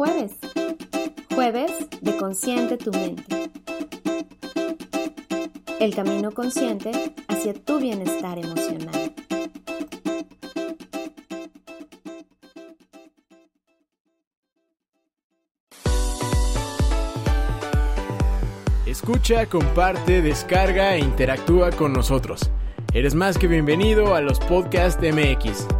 jueves. Jueves de Consciente tu mente. El camino consciente hacia tu bienestar emocional. Escucha, comparte, descarga e interactúa con nosotros. Eres más que bienvenido a los Podcast MX.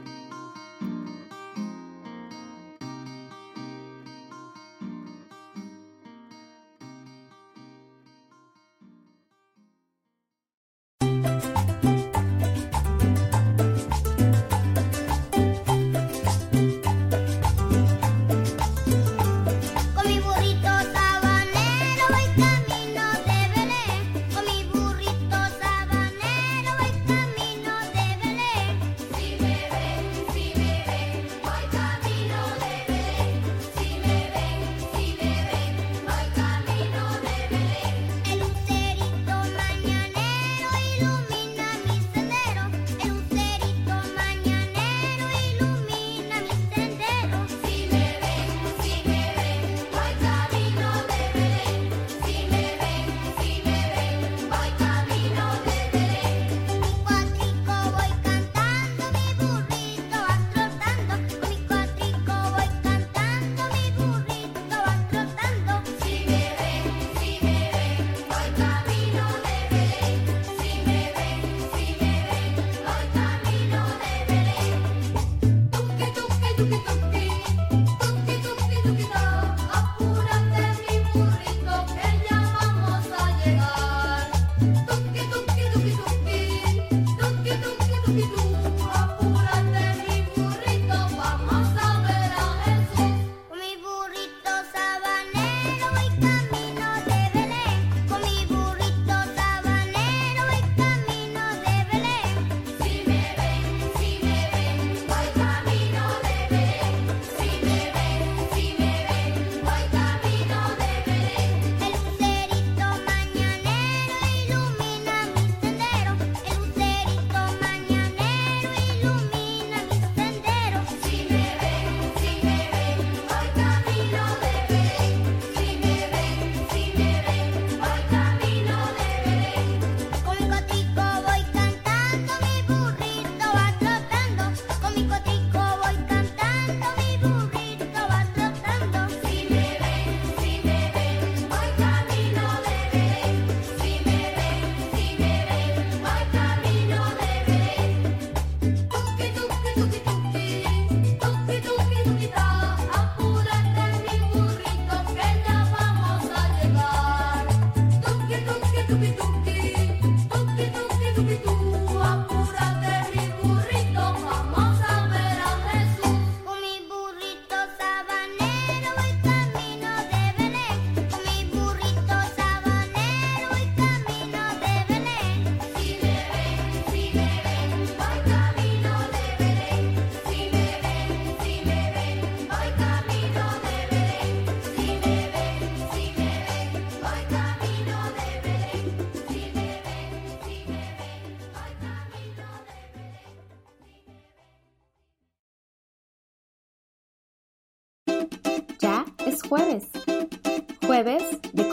Jueves.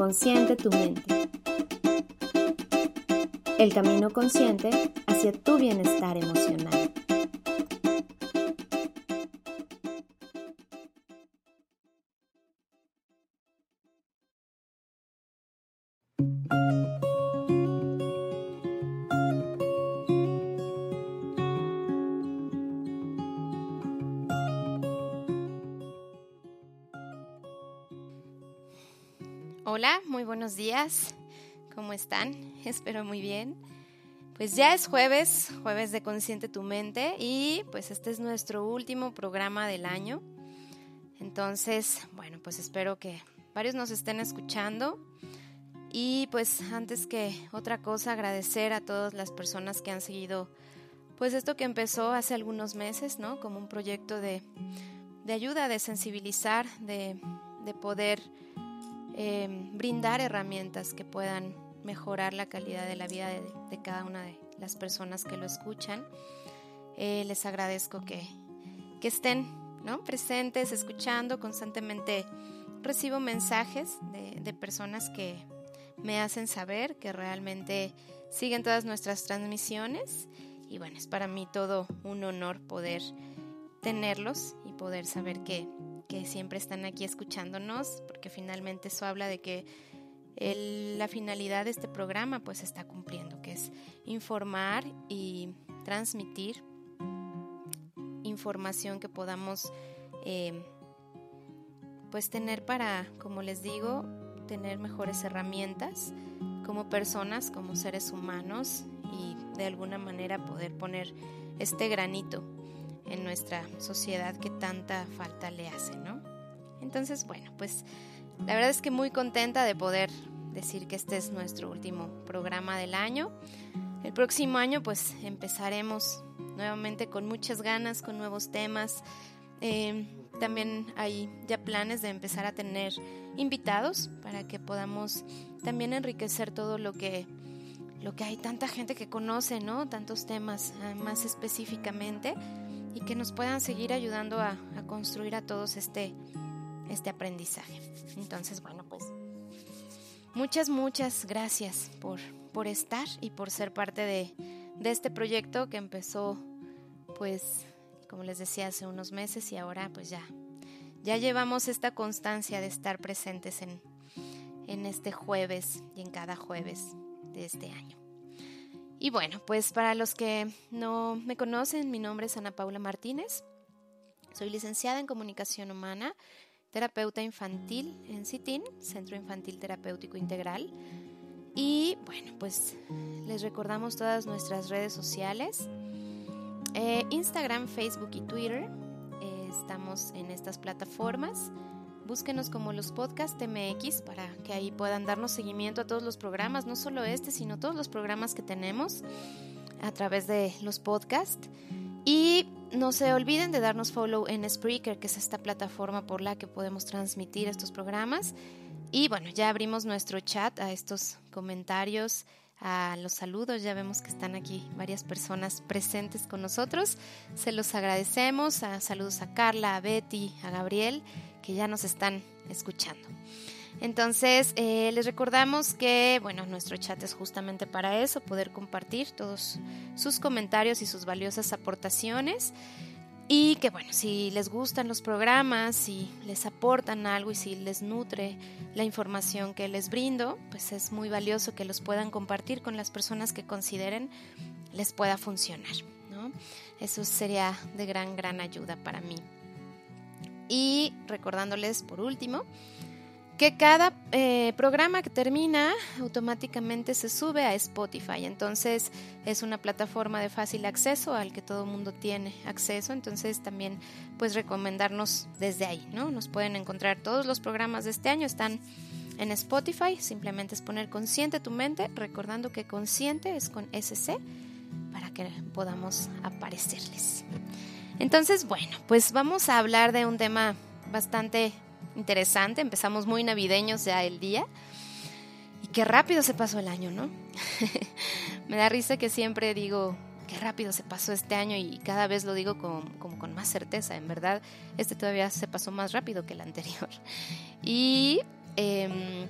Consciente tu mente. El camino consciente hacia tu bienestar emocional. Hola, muy buenos días. ¿cómo están? Espero muy bien. Pues ya es jueves, jueves de Consciente tu Mente y pues este es nuestro último programa del año. Entonces, bueno, pues espero que varios nos estén escuchando. Y pues antes que otra cosa, agradecer a todas las personas que han seguido pues esto que empezó hace algunos meses, ¿no? Como un proyecto de, ayuda, de sensibilizar, de, poder em, brindar herramientas que puedan mejorar la calidad de la vida de, cada una de las personas que lo escuchan. Eh, les agradezco que, que estén ¿no? presentes, escuchando constantemente. Recibo mensajes de, de personas que me hacen saber que realmente siguen todas nuestras transmisiones y bueno, es para mí todo un honor poder tenerlos y poder saber que, siempre están aquí escuchándonos, porque finalmente eso habla de que la finalidad de este programa pues está cumpliendo, que es informar y transmitir información que podamos eh, pues tener para, como les digo, tener mejores herramientas como personas, como seres humanos y de alguna manera poder poner este granito en nuestra sociedad que tanta falta le hace, ¿no? Entonces, bueno, pues la verdad es que muy contenta de poder decir que este es nuestro último programa del año. El próximo año pues empezaremos nuevamente con muchas ganas, con nuevos temas. Eh, también hay ya planes de empezar a tener invitados para que podamos también enriquecer todo lo que lo que hay tanta gente que conoce, ¿no? Tantos temas eh, más específicamente y que nos puedan seguir ayudando a, construir a todos este, este aprendizaje. Entonces, bueno, pues muchas, muchas gracias por, por estar y por ser parte de, de este proyecto que empezó, pues, como les decía, hace unos meses y ahora pues ya, ya llevamos esta constancia de estar presentes en, en este jueves y en cada jueves de este año. Y bueno, pues para los que no me conocen, mi nombre es Ana Paula Martínez. Soy licenciada en Comunicación Humana, terapeuta infantil en CITIN, Centro Infantil Terapéutico Integral. Y bueno, pues les recordamos todas nuestras redes sociales, eh, Instagram, Facebook y Twitter. Eh, estamos en estas plataformas búsquenos como los podcast MX para que ahí puedan darnos seguimiento a todos los programas, no solo este, sino todos los programas que tenemos a través de los podcasts. Y no se olviden de darnos follow en Spreaker, que es esta plataforma por la que podemos transmitir estos programas. Y bueno, ya abrimos nuestro chat a estos comentarios, a los saludos. Ya vemos que están aquí varias personas presentes con nosotros. Se los agradecemos. A, saludos a Carla, a Betty, a Gabriel que ya nos están escuchando. Entonces, eh, les recordamos que, bueno, nuestro chat es justamente para eso, poder compartir todos sus comentarios y sus valiosas aportaciones. Y que, bueno, si les gustan los programas, si les aportan algo y si les nutre la información que les brindo, pues es muy valioso que los puedan compartir con las personas que consideren les pueda funcionar, ¿no? Eso sería de gran, gran ayuda para mí. Y recordándoles por último que cada eh, programa que termina automáticamente se sube a Spotify. Entonces es una plataforma de fácil acceso al que todo el mundo tiene acceso. Entonces también pues recomendarnos desde ahí, ¿no? Nos pueden encontrar todos los programas de este año, están en Spotify. Simplemente es poner consciente tu mente, recordando que consciente es con SC para que podamos aparecerles. Entonces, bueno, pues vamos a hablar de un tema bastante interesante. Empezamos muy navideños ya el día. Y qué rápido se pasó el año, ¿no? Me da risa que siempre digo, qué rápido se pasó este año y cada vez lo digo como con más certeza. En verdad, este todavía se pasó más rápido que el anterior. Y em,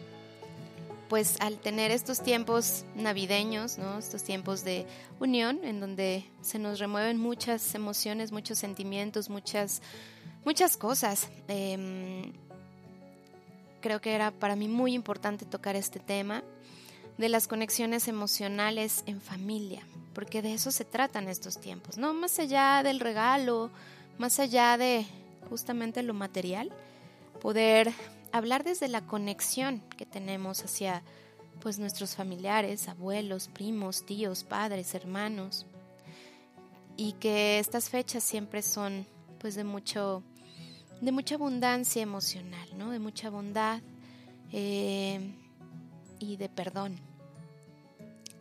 pues al tener estos tiempos navideños, ¿no? estos tiempos de unión, en donde se nos remueven muchas emociones, muchos sentimientos, muchas, muchas cosas. Em, creo que era para mí muy importante tocar este tema de las conexiones emocionales en familia, porque de eso se tratan estos tiempos, ¿no? Más allá del regalo, más allá de justamente lo material, poder hablar desde la conexión que tenemos hacia pues nuestros familiares, abuelos, primos, tíos, padres, hermanos. Y que estas fechas siempre son pues de mucho de mucha abundancia emocional, ¿no? De mucha bondad eh, y de perdón.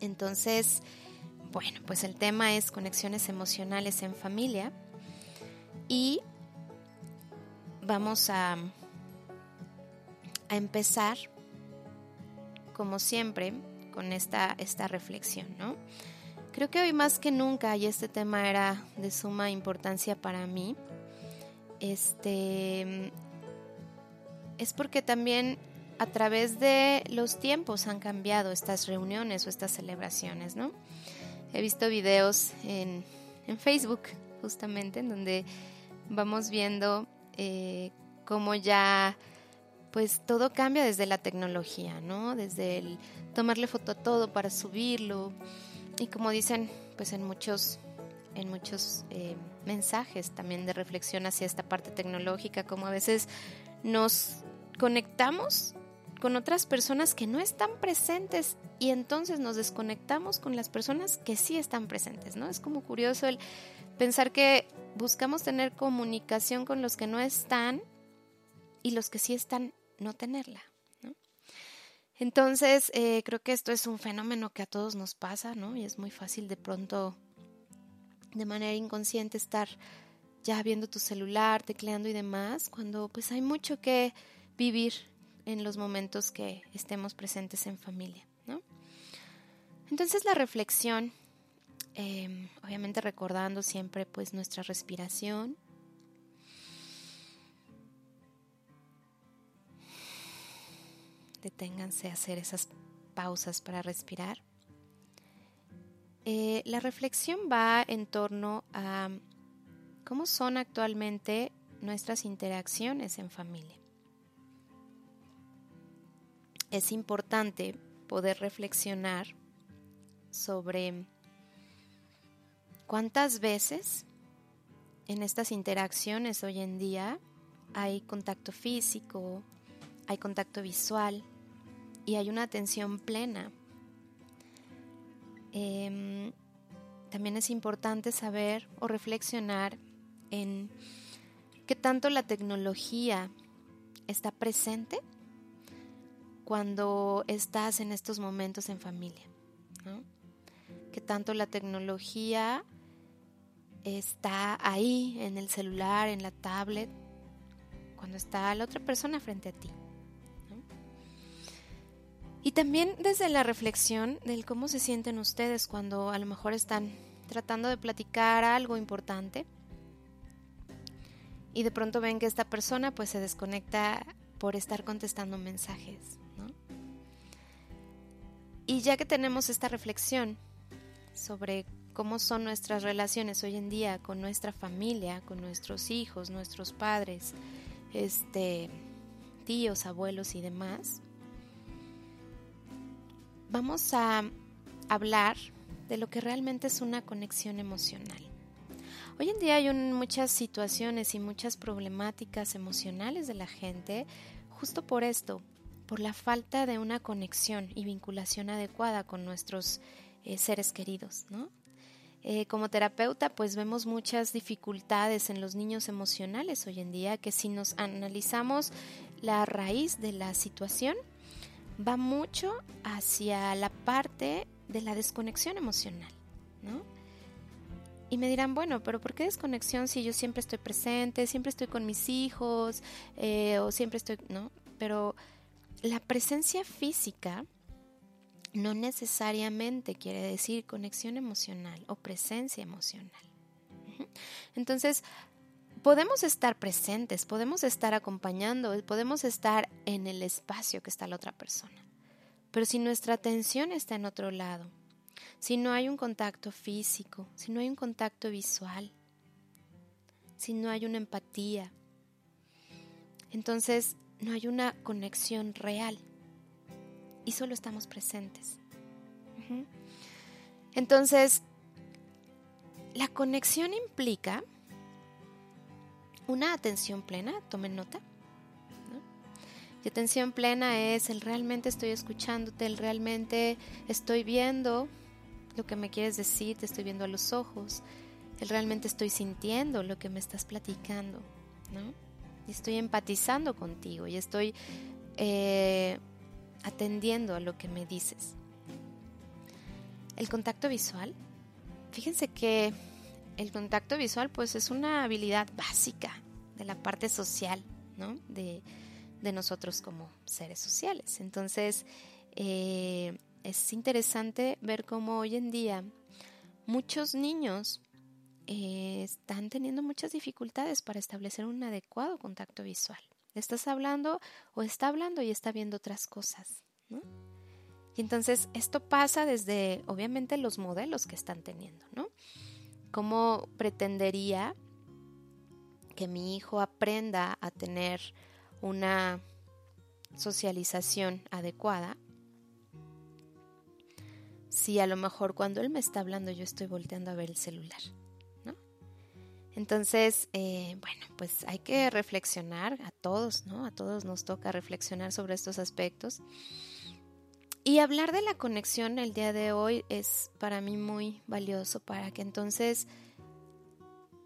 Entonces, bueno, pues el tema es conexiones emocionales en familia y vamos a, a empezar, como siempre, con esta, esta reflexión, ¿no? Creo que hoy más que nunca, y este tema era de suma importancia para mí, este, es porque también a través de los tiempos han cambiado estas reuniones o estas celebraciones, ¿no? He visto videos en, Facebook, justamente, en donde vamos viendo eh, cómo ya pues todo cambia desde la tecnología, ¿no? Desde el tomarle foto a todo para subirlo y como dicen pues en muchos en muchos eh, mensajes también de reflexión hacia esta parte tecnológica, como a veces nos conectamos con otras personas que no están presentes y entonces nos desconectamos con las personas que sí están presentes, ¿no? Es como curioso el pensar que buscamos tener comunicación con los que no están y los que sí están no tenerla. Entonces, eh, creo que esto es un fenómeno que a todos nos pasa, ¿no? Y es muy fácil de pronto, de manera inconsciente, estar ya viendo tu celular, tecleando y demás, cuando pues hay mucho que vivir en los momentos que estemos presentes en familia, ¿no? Entonces la reflexión, em, obviamente recordando siempre pues nuestra respiración, deténganse a hacer esas pausas para respirar. Eh, la reflexión va en torno a cómo son actualmente nuestras interacciones en familia es importante poder reflexionar sobre cuántas veces en estas interacciones hoy en día hay contacto físico, hay contacto visual y hay una atención plena. Em, también es importante saber o reflexionar en qué tanto la tecnología está presente cuando estás en estos momentos en familia. Que tanto la tecnología está ahí en el celular, en la tablet, cuando está la otra persona frente a ti. Y también desde la reflexión del cómo se sienten ustedes cuando a lo mejor están tratando de platicar algo importante y de pronto ven que esta persona pues se desconecta por estar contestando mensajes. Y ya que tenemos esta reflexión sobre cómo son nuestras relaciones hoy en día con nuestra familia, con nuestros hijos, nuestros padres, este, tíos, abuelos y demás, vamos a hablar de lo que realmente es una conexión emocional. Hoy en día hay muchas situaciones y muchas problemáticas emocionales de la gente justo por esto, por la falta de una conexión y vinculación adecuada con nuestros eh, seres queridos, ¿no? Eh, como terapeuta, pues vemos muchas dificultades en los niños emocionales hoy en día, que si nos analizamos la raíz de la situación, va mucho hacia la parte de la desconexión emocional, ¿no? Y me dirán, bueno, pero ¿por qué desconexión si yo siempre estoy presente, siempre estoy con mis hijos, eh, o siempre estoy, ¿no? Pero la presencia física no necesariamente quiere decir conexión emocional o presencia emocional. Entonces, podemos estar presentes, podemos estar acompañando, podemos estar en el espacio que está la otra persona. Pero si nuestra atención está en otro lado, si no hay un contacto físico, si no hay un contacto visual, si no hay una empatía, entonces no hay una conexión real y solo estamos presentes. Entonces, la conexión implica una atención plena, tomen nota. Y atención plena es el realmente estoy escuchándote, el realmente estoy viendo lo que me quieres decir, te estoy viendo a los ojos, el realmente estoy sintiendo lo que me estás platicando, ¿no? Y estoy empatizando contigo y estoy eh, atendiendo a lo que me dices. El contacto visual, fíjense que el contacto visual pues es una habilidad básica de la parte social, ¿no? De, nosotros como seres sociales. Entonces, eh, es interesante ver cómo hoy en día muchos niños eh, están teniendo muchas dificultades para establecer un adecuado contacto visual. Estás hablando o está hablando y está viendo otras cosas. ¿no? Y entonces esto pasa desde, obviamente, los modelos que están teniendo, ¿no? ¿Cómo pretendería que mi hijo aprenda a tener una socialización adecuada si a lo mejor cuando él me está hablando yo estoy volteando a ver el celular? Entonces, eh, bueno, pues hay que reflexionar a todos, ¿no? A todos nos toca reflexionar sobre estos aspectos. Y hablar de la conexión el día de hoy es para mí muy valioso para que entonces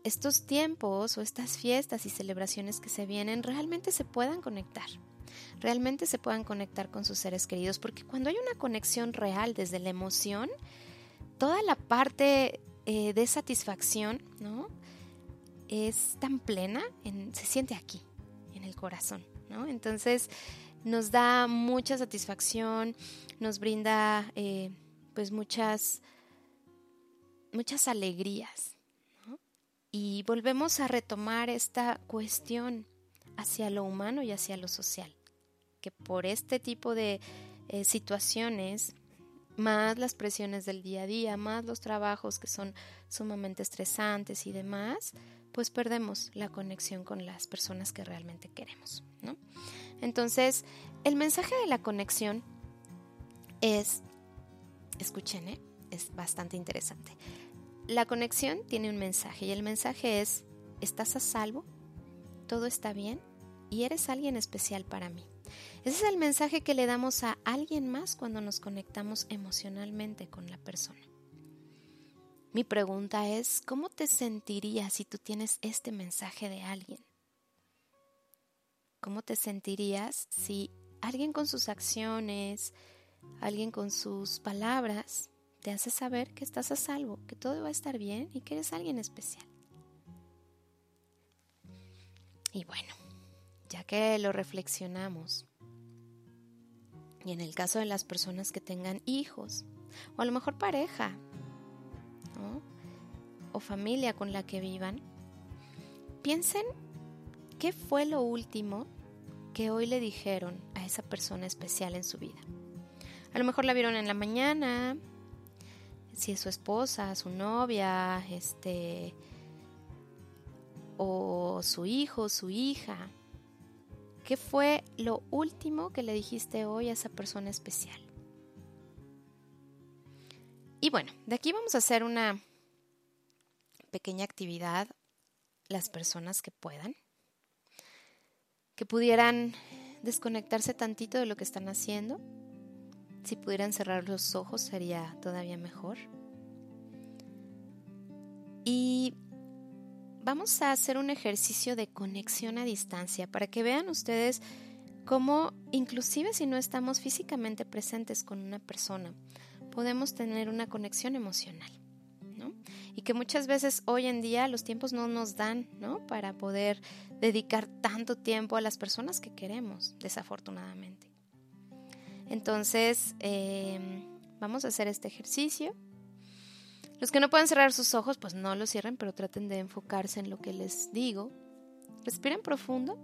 estos tiempos o estas fiestas y celebraciones que se vienen realmente se puedan conectar, realmente se puedan conectar con sus seres queridos, porque cuando hay una conexión real desde la emoción, toda la parte eh, de satisfacción, ¿no? es tan plena, se siente aquí, en el corazón. Entonces nos da mucha satisfacción, nos brinda eh, pues muchas, muchas alegrías, Y volvemos a retomar esta cuestión hacia lo humano y hacia lo social, que por este tipo de eh, situaciones más las presiones del día a día, más los trabajos que son sumamente estresantes y demás, pues perdemos la conexión con las personas que realmente queremos, ¿no? Entonces, el mensaje de la conexión es, escuchen, ¿eh? es bastante interesante. La conexión tiene un mensaje y el mensaje es, estás a salvo, todo está bien y eres alguien especial para mí. Ese es el mensaje que le damos a alguien más cuando nos conectamos emocionalmente con la persona. Mi pregunta es, ¿cómo te sentirías si tú tienes este mensaje de alguien? ¿Cómo te sentirías si alguien con sus acciones, alguien con sus palabras, te hace saber que estás a salvo, que todo va a estar bien y que eres alguien especial? Y bueno, ya que lo reflexionamos, y en el caso de las personas que tengan hijos, o a lo mejor pareja, o familia con la que vivan, piensen qué fue lo último que hoy le dijeron a esa persona especial en su vida. A lo mejor la vieron en la mañana, si es su esposa, su novia, este o su hijo, su hija. ¿Qué fue lo último que le dijiste hoy a esa persona especial? Y bueno, de aquí vamos a hacer una pequeña actividad las personas que puedan, que pudieran desconectarse tantito de lo que están haciendo. Si pudieran cerrar los ojos sería todavía mejor. Y vamos a hacer un ejercicio de conexión a distancia para que vean ustedes cómo inclusive si no estamos físicamente presentes con una persona, podemos tener una conexión emocional y que muchas veces hoy en día los tiempos no nos dan, ¿no? Para poder dedicar tanto tiempo a las personas que queremos, desafortunadamente. Entonces, em, vamos a hacer este ejercicio. Los que no pueden cerrar sus ojos, pues no lo cierren, pero traten de enfocarse en lo que les digo. Respiren profundo.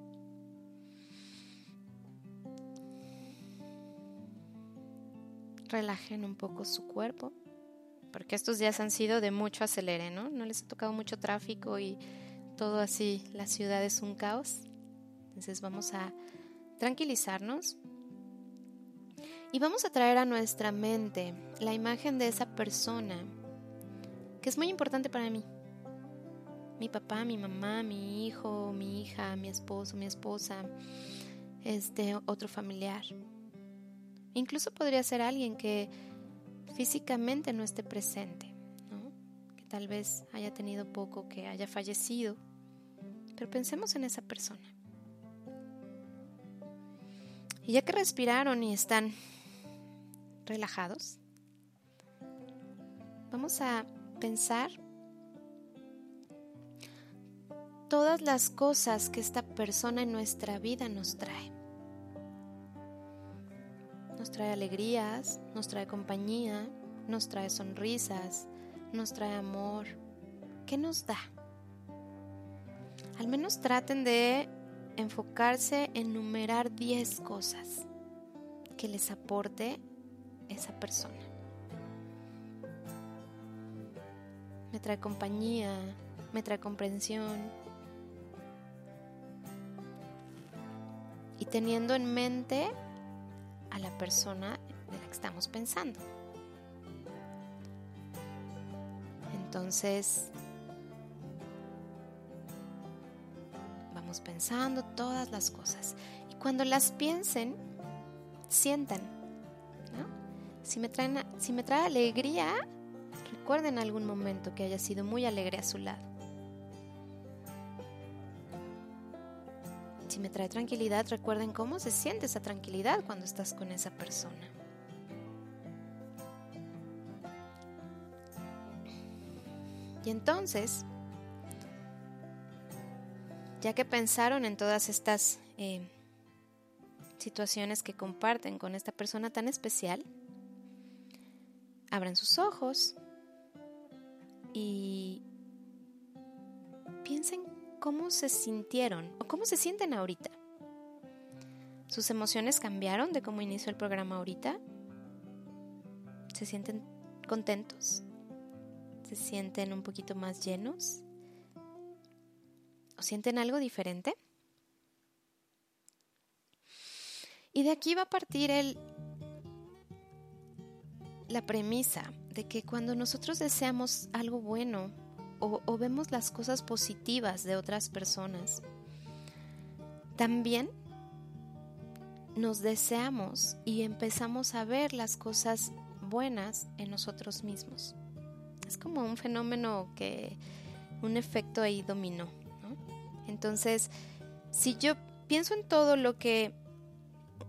Relajen un poco su cuerpo porque estos días han sido de mucho acelere, ¿no? No les ha tocado mucho tráfico y todo así, la ciudad es un caos. Entonces vamos a tranquilizarnos y vamos a traer a nuestra mente la imagen de esa persona que es muy importante para mí. Mi papá, mi mamá, mi hijo, mi hija, mi esposo, mi esposa, es de otro familiar. Incluso podría ser alguien que físicamente no esté presente, que tal vez haya tenido poco, que haya fallecido. Pero pensemos en esa persona. Y ya que respiraron y están relajados, vamos a pensar todas las cosas que esta persona en nuestra vida nos trae. Nos trae alegrías, nos trae compañía, nos trae sonrisas, nos trae amor. ¿Qué nos da? Al menos traten de enfocarse en numerar 10 cosas que les aporte esa persona. Me trae compañía, me trae comprensión, y teniendo en mente a la persona de la que estamos pensando. Entonces, vamos pensando todas las cosas. Y cuando las piensen, sientan. Si, me traen, si me trae alegría, recuerden algún momento que haya sido muy alegre a su lado. Si me trae tranquilidad, recuerden cómo se siente esa tranquilidad cuando estás con esa persona. Y entonces, ya que pensaron en todas estas eh, situaciones que comparten con esta persona tan especial, abran sus ojos y piensen cómo se sintieron o cómo se sienten ahorita. ¿Sus emociones cambiaron de cómo inició el programa ahorita? ¿Se sienten contentos? ¿Se sienten un poquito más llenos? ¿O sienten algo diferente? Y de aquí va a partir el, la premisa de que cuando nosotros deseamos algo bueno, o, vemos las cosas positivas de otras personas, también nos deseamos y empezamos a ver las cosas buenas en nosotros mismos. Es como un fenómeno que, un efecto ahí dominó. Entonces, si yo pienso en todo lo que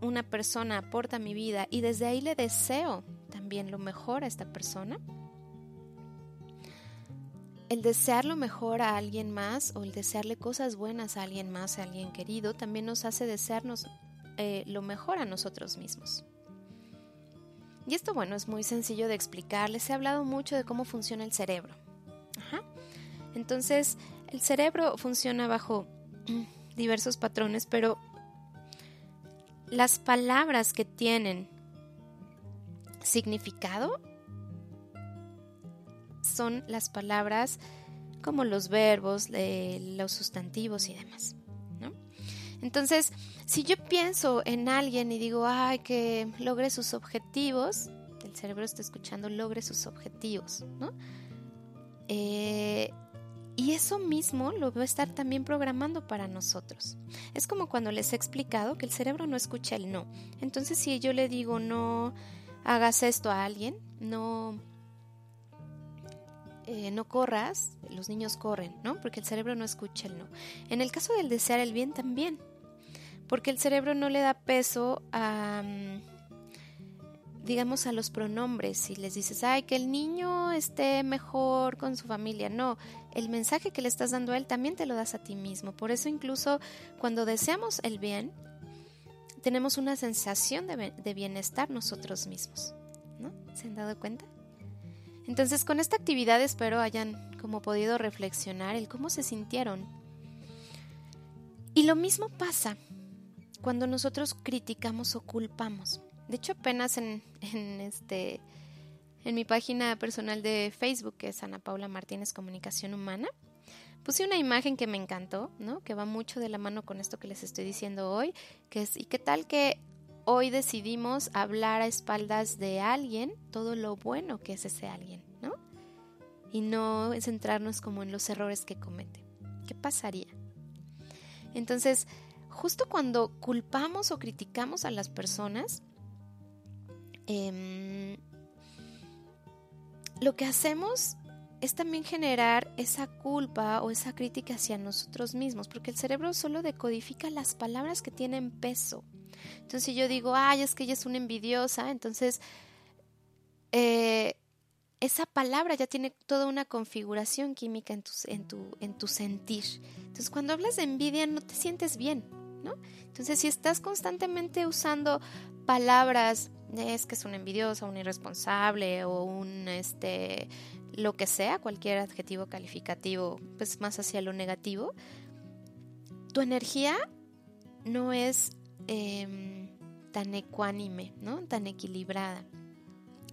una persona aporta a mi vida y desde ahí le deseo también lo mejor a esta persona, el desear lo mejor a alguien más o el desearle cosas buenas a alguien más, a alguien querido, también nos hace desearnos eh, lo mejor a nosotros mismos. Y esto, bueno, es muy sencillo de explicar. Les he hablado mucho de cómo funciona el cerebro. Entonces, el cerebro funciona bajo diversos patrones, pero las palabras que tienen significado son las palabras como los verbos, los sustantivos y demás. Entonces, si yo pienso en alguien y digo, ay, que logre sus objetivos, el cerebro está escuchando, logre sus objetivos, ¿no? Eh, y eso mismo lo va a estar también programando para nosotros. Es como cuando les he explicado que el cerebro no escucha el no. Entonces, si yo le digo no hagas esto a alguien, no eh, no corras, los niños corren, ¿no? Porque el cerebro no escucha el no. En el caso del desear el bien también, porque el cerebro no le da peso a, mm, digamos, a los pronombres. Si les dices, ay, que el niño esté mejor con su familia, no, el mensaje que le estás dando a él también te lo das a ti mismo. Por eso incluso cuando deseamos el bien, tenemos una sensación de, de bienestar nosotros mismos, ¿no? ¿Se han dado cuenta? Entonces con esta actividad espero hayan como podido reflexionar el cómo se sintieron. Y lo mismo pasa cuando nosotros criticamos o culpamos. De hecho, apenas en, este, en mi página personal de Facebook, que es Ana Paula Martínez Comunicación Humana, puse una imagen que me encantó, ¿no? Que va mucho de la mano con esto que les estoy diciendo hoy, que es, ¿y qué tal que hoy decidimos hablar a espaldas de alguien todo lo bueno que es ese alguien, ¿no? Y no centrarnos como en los errores que comete. ¿Qué pasaría? Entonces, justo cuando culpamos o criticamos a las personas, em, lo que hacemos es también generar esa culpa o esa crítica hacia nosotros mismos, porque el cerebro solo decodifica las palabras que tienen peso. Entonces, si yo digo, ay, es que ella es una envidiosa, entonces eh, esa palabra ya tiene toda una configuración química en tu, en, tu, en tu sentir. Entonces, cuando hablas de envidia, no te sientes bien, ¿no? Entonces, si estás constantemente usando palabras, es que es una envidiosa, un irresponsable o un, este, lo que sea, cualquier adjetivo calificativo, pues más hacia lo negativo, tu energía no es em, tan ecuánime, ¿no? Tan equilibrada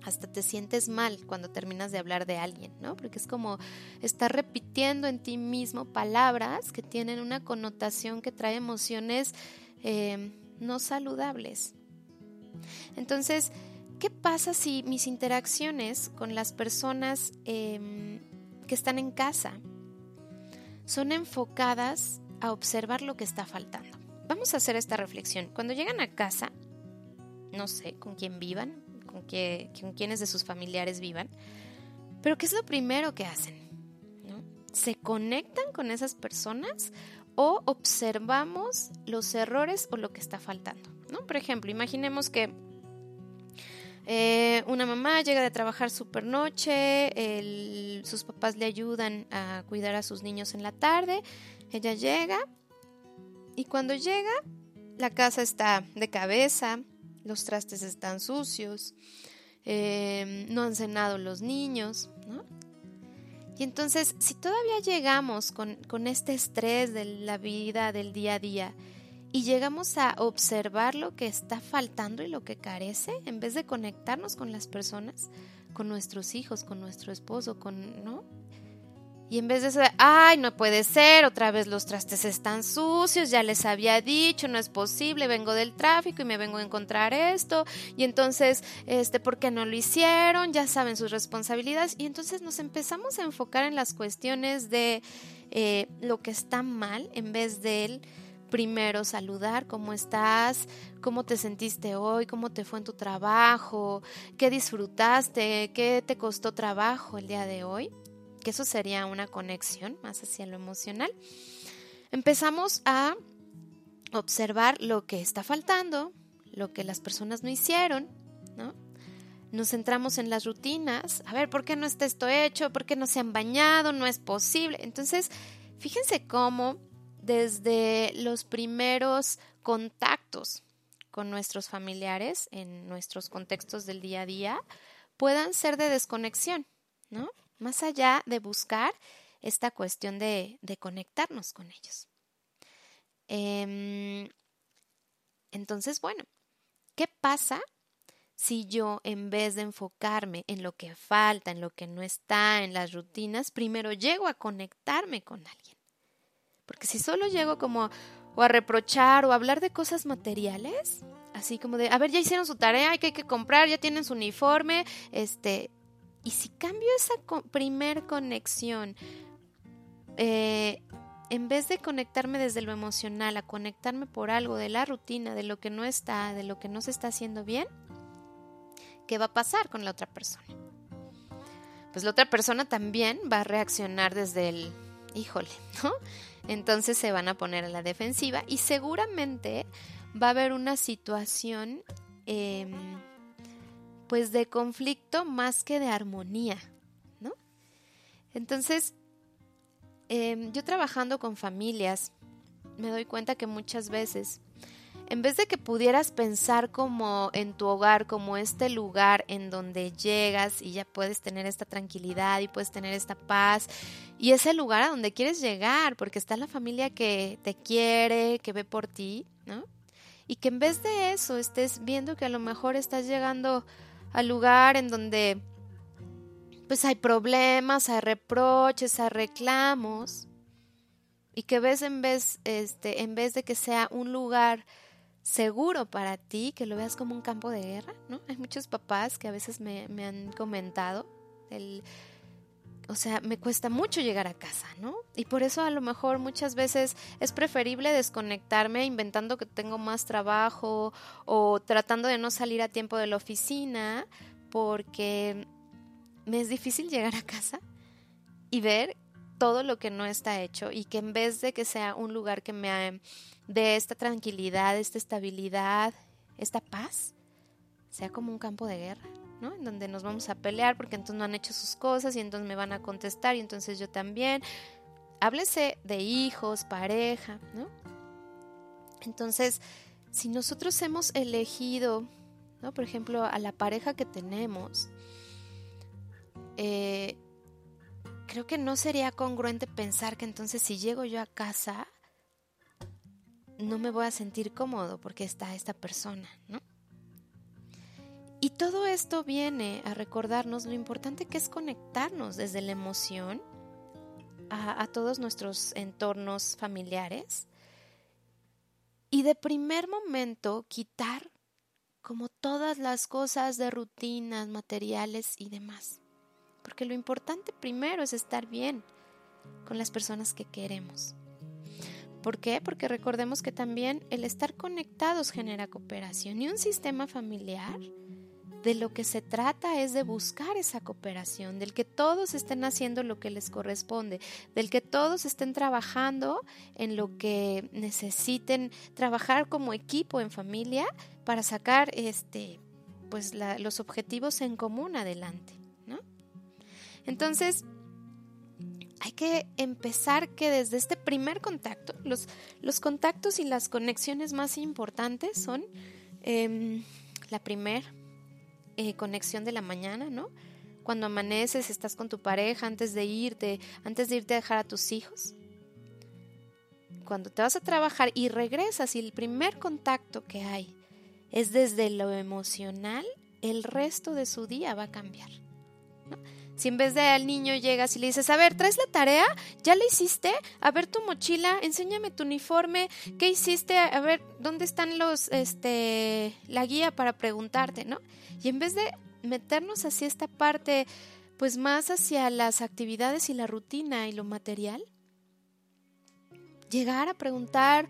hasta te sientes mal cuando terminas de hablar de alguien, ¿no? Porque es como estar repitiendo en ti mismo palabras que tienen una connotación que trae emociones eh, no saludables. Entonces, ¿qué pasa si mis interacciones con las personas em, que están en casa son enfocadas a observar lo que está faltando? Vamos a hacer esta reflexión. Cuando llegan a casa, no sé con quién vivan, con, que, con quienes de sus familiares vivan. Pero ¿qué es lo primero que hacen? ¿Se conectan con esas personas o observamos los errores o lo que está faltando? ¿no? Por ejemplo, imaginemos que eh, una mamá llega de trabajar super noche, sus papás le ayudan a cuidar a sus niños en la tarde, ella llega y cuando llega la casa está de cabeza, los trastes están sucios, em, no han cenado los niños, ¿no? Y entonces, si todavía llegamos con, con este estrés de la vida del día a día y llegamos a observar lo que está faltando y lo que carece, en vez de conectarnos con las personas, con nuestros hijos, con nuestro esposo, con, ¿no? Y en vez de ser, ay, no puede ser, otra vez los trastes están sucios, ya les había dicho, no es posible, vengo del tráfico y me vengo a encontrar esto, y entonces, este, ¿por qué no lo hicieron? Ya saben sus responsabilidades, y entonces nos empezamos a enfocar en las cuestiones de eh, lo que está mal en vez de primero saludar, cómo estás, cómo te sentiste hoy, cómo te fue en tu trabajo, qué disfrutaste, qué te costó trabajo el día de hoy que eso sería una conexión más hacia lo emocional, empezamos a observar lo que está faltando, lo que las personas no hicieron, ¿no? Nos centramos en las rutinas, a ver, ¿por qué no está esto hecho? ¿Por qué no se han bañado? No es posible. Entonces, fíjense cómo desde los primeros contactos con nuestros familiares en nuestros contextos del día a día puedan ser de desconexión, ¿no? Más allá de buscar esta cuestión de, conectarnos con ellos. Em, entonces, bueno, ¿qué pasa si yo en vez de enfocarme en lo que falta, en lo que no está, en las rutinas, primero llego a conectarme con alguien? Porque si solo llego como o a reprochar o a hablar de cosas materiales, así como de, a ver, ya hicieron su tarea, que hay que comprar, ya tienen su uniforme, este, y si cambio esa primer conexión, eh, en vez de conectarme desde lo emocional a conectarme por algo de la rutina, de lo que no está, de lo que no se está haciendo bien, ¿qué va a pasar con la otra persona? Pues la otra persona también va a reaccionar desde el, híjole, ¿no? Entonces se van a poner a la defensiva y seguramente va a haber una situación em, pues de conflicto más que de armonía, ¿no? Entonces, em, yo trabajando con familias, me doy cuenta que muchas veces, en vez de que pudieras pensar como en tu hogar, como este lugar en donde llegas y ya puedes tener esta tranquilidad y puedes tener esta paz, y ese lugar a donde quieres llegar, porque está la familia que te quiere, que ve por ti, ¿no? Y que en vez de eso estés viendo que a lo mejor estás llegando al lugar en donde pues hay problemas, hay reproches, hay reclamos y que ves en vez este en vez de que sea un lugar seguro para ti, que lo veas como un campo de guerra, ¿no? Hay muchos papás que a veces me, me han comentado el o sea, me cuesta mucho llegar a casa, ¿no? Y por eso a lo mejor muchas veces es preferible desconectarme inventando que tengo más trabajo o tratando de no salir a tiempo de la oficina porque me es difícil llegar a casa y ver todo lo que no está hecho y que en vez de que sea un lugar que me dé esta tranquilidad, esta estabilidad, esta paz, sea como un campo de guerra. ¿No? En donde nos vamos a pelear porque entonces no han hecho sus cosas y entonces me van a contestar y entonces yo también. Háblese de hijos, pareja, ¿no? Entonces, si nosotros hemos elegido, ¿no? Por ejemplo, a la pareja que tenemos, eh, creo que no sería congruente pensar que entonces si llego yo a casa, no me voy a sentir cómodo porque está esta persona, ¿no? Y todo esto viene a recordarnos lo importante que es conectarnos desde la emoción a, todos nuestros entornos familiares y de primer momento quitar como todas las cosas de rutinas, materiales y demás. Porque lo importante primero es estar bien con las personas que queremos. ¿Por qué? Porque recordemos que también el estar conectados genera cooperación y un sistema familiar de lo que se trata es de buscar esa cooperación, del que todos estén haciendo lo que les corresponde, del que todos estén trabajando en lo que necesiten trabajar como equipo en familia para sacar este pues los objetivos en común adelante, ¿no? Entonces, hay que empezar que desde este primer contacto, los, los contactos y las conexiones más importantes son em, la primera eh, conexión de la mañana, ¿no? Cuando amaneces, estás con tu pareja antes de irte, antes de irte a dejar a tus hijos. Cuando te vas a trabajar y regresas y el primer contacto que hay es desde lo emocional, el resto de su día va a cambiar. Si en vez de al niño llegas y le dices, a ver, ¿traes la tarea? ¿Ya la hiciste? A ver tu mochila, enséñame tu uniforme, ¿qué hiciste? A ver, ¿dónde están los, este, la guía para preguntarte, ¿no? Y en vez de meternos hacia esta parte, pues más hacia las actividades y la rutina y lo material, llegar a preguntar,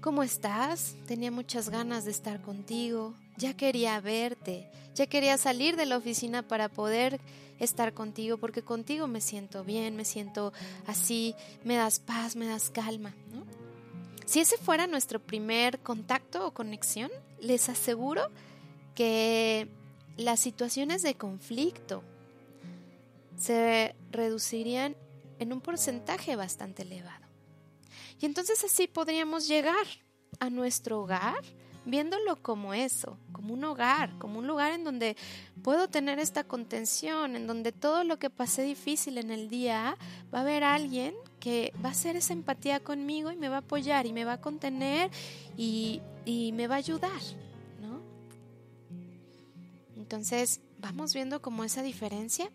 ¿cómo estás? Tenía muchas ganas de estar contigo, ya quería verte, ya quería salir de la oficina para poder estar contigo, porque contigo me siento bien, me siento así, me das paz, me das calma. Si ese fuera nuestro primer contacto o conexión, les aseguro que las situaciones de conflicto se reducirían en un porcentaje bastante elevado. Y entonces así podríamos llegar a nuestro hogar viéndolo como eso, como un hogar, como un lugar en donde puedo tener esta contención, en donde todo lo que pasé difícil en el día, va a haber alguien que va a hacer esa empatía conmigo y me va a apoyar y me va a contener y, y me va a ayudar, ¿no? Entonces, vamos viendo como esa diferencia.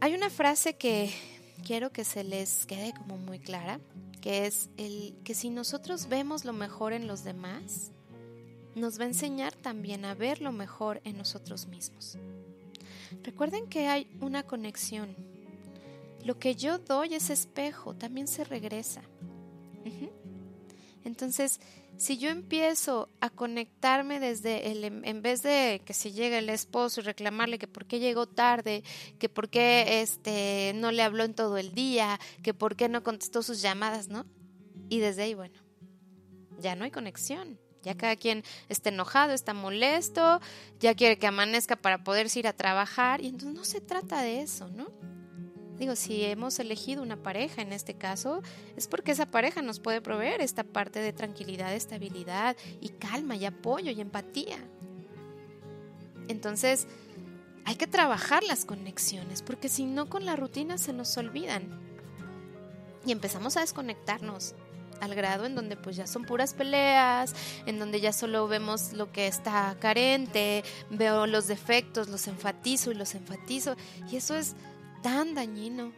Hay una frase que quiero que se les quede como muy clara que es el que si nosotros vemos lo mejor en los demás, nos va a enseñar también a ver lo mejor en nosotros mismos. Recuerden que hay una conexión. Lo que yo doy es espejo, también se regresa. Entonces, si yo empiezo a conectarme desde el, en vez de que si llega el esposo y reclamarle que por qué llegó tarde, que por qué este, no le habló en todo el día, que por qué no contestó sus llamadas, ¿no? Y desde ahí, bueno, ya no hay conexión. Ya cada quien está enojado, está molesto, ya quiere que amanezca para poderse ir a trabajar. Y entonces no se trata de eso, ¿no? Digo, si hemos elegido una pareja en este caso, es porque esa pareja nos puede proveer esta parte de tranquilidad, estabilidad y calma y apoyo y empatía. Entonces, hay que trabajar las conexiones, porque si no con la rutina se nos olvidan. Y empezamos a desconectarnos al grado en donde pues ya son puras peleas, en donde ya solo vemos lo que está carente, veo los defectos, los enfatizo y los enfatizo. Y eso es tan dañino.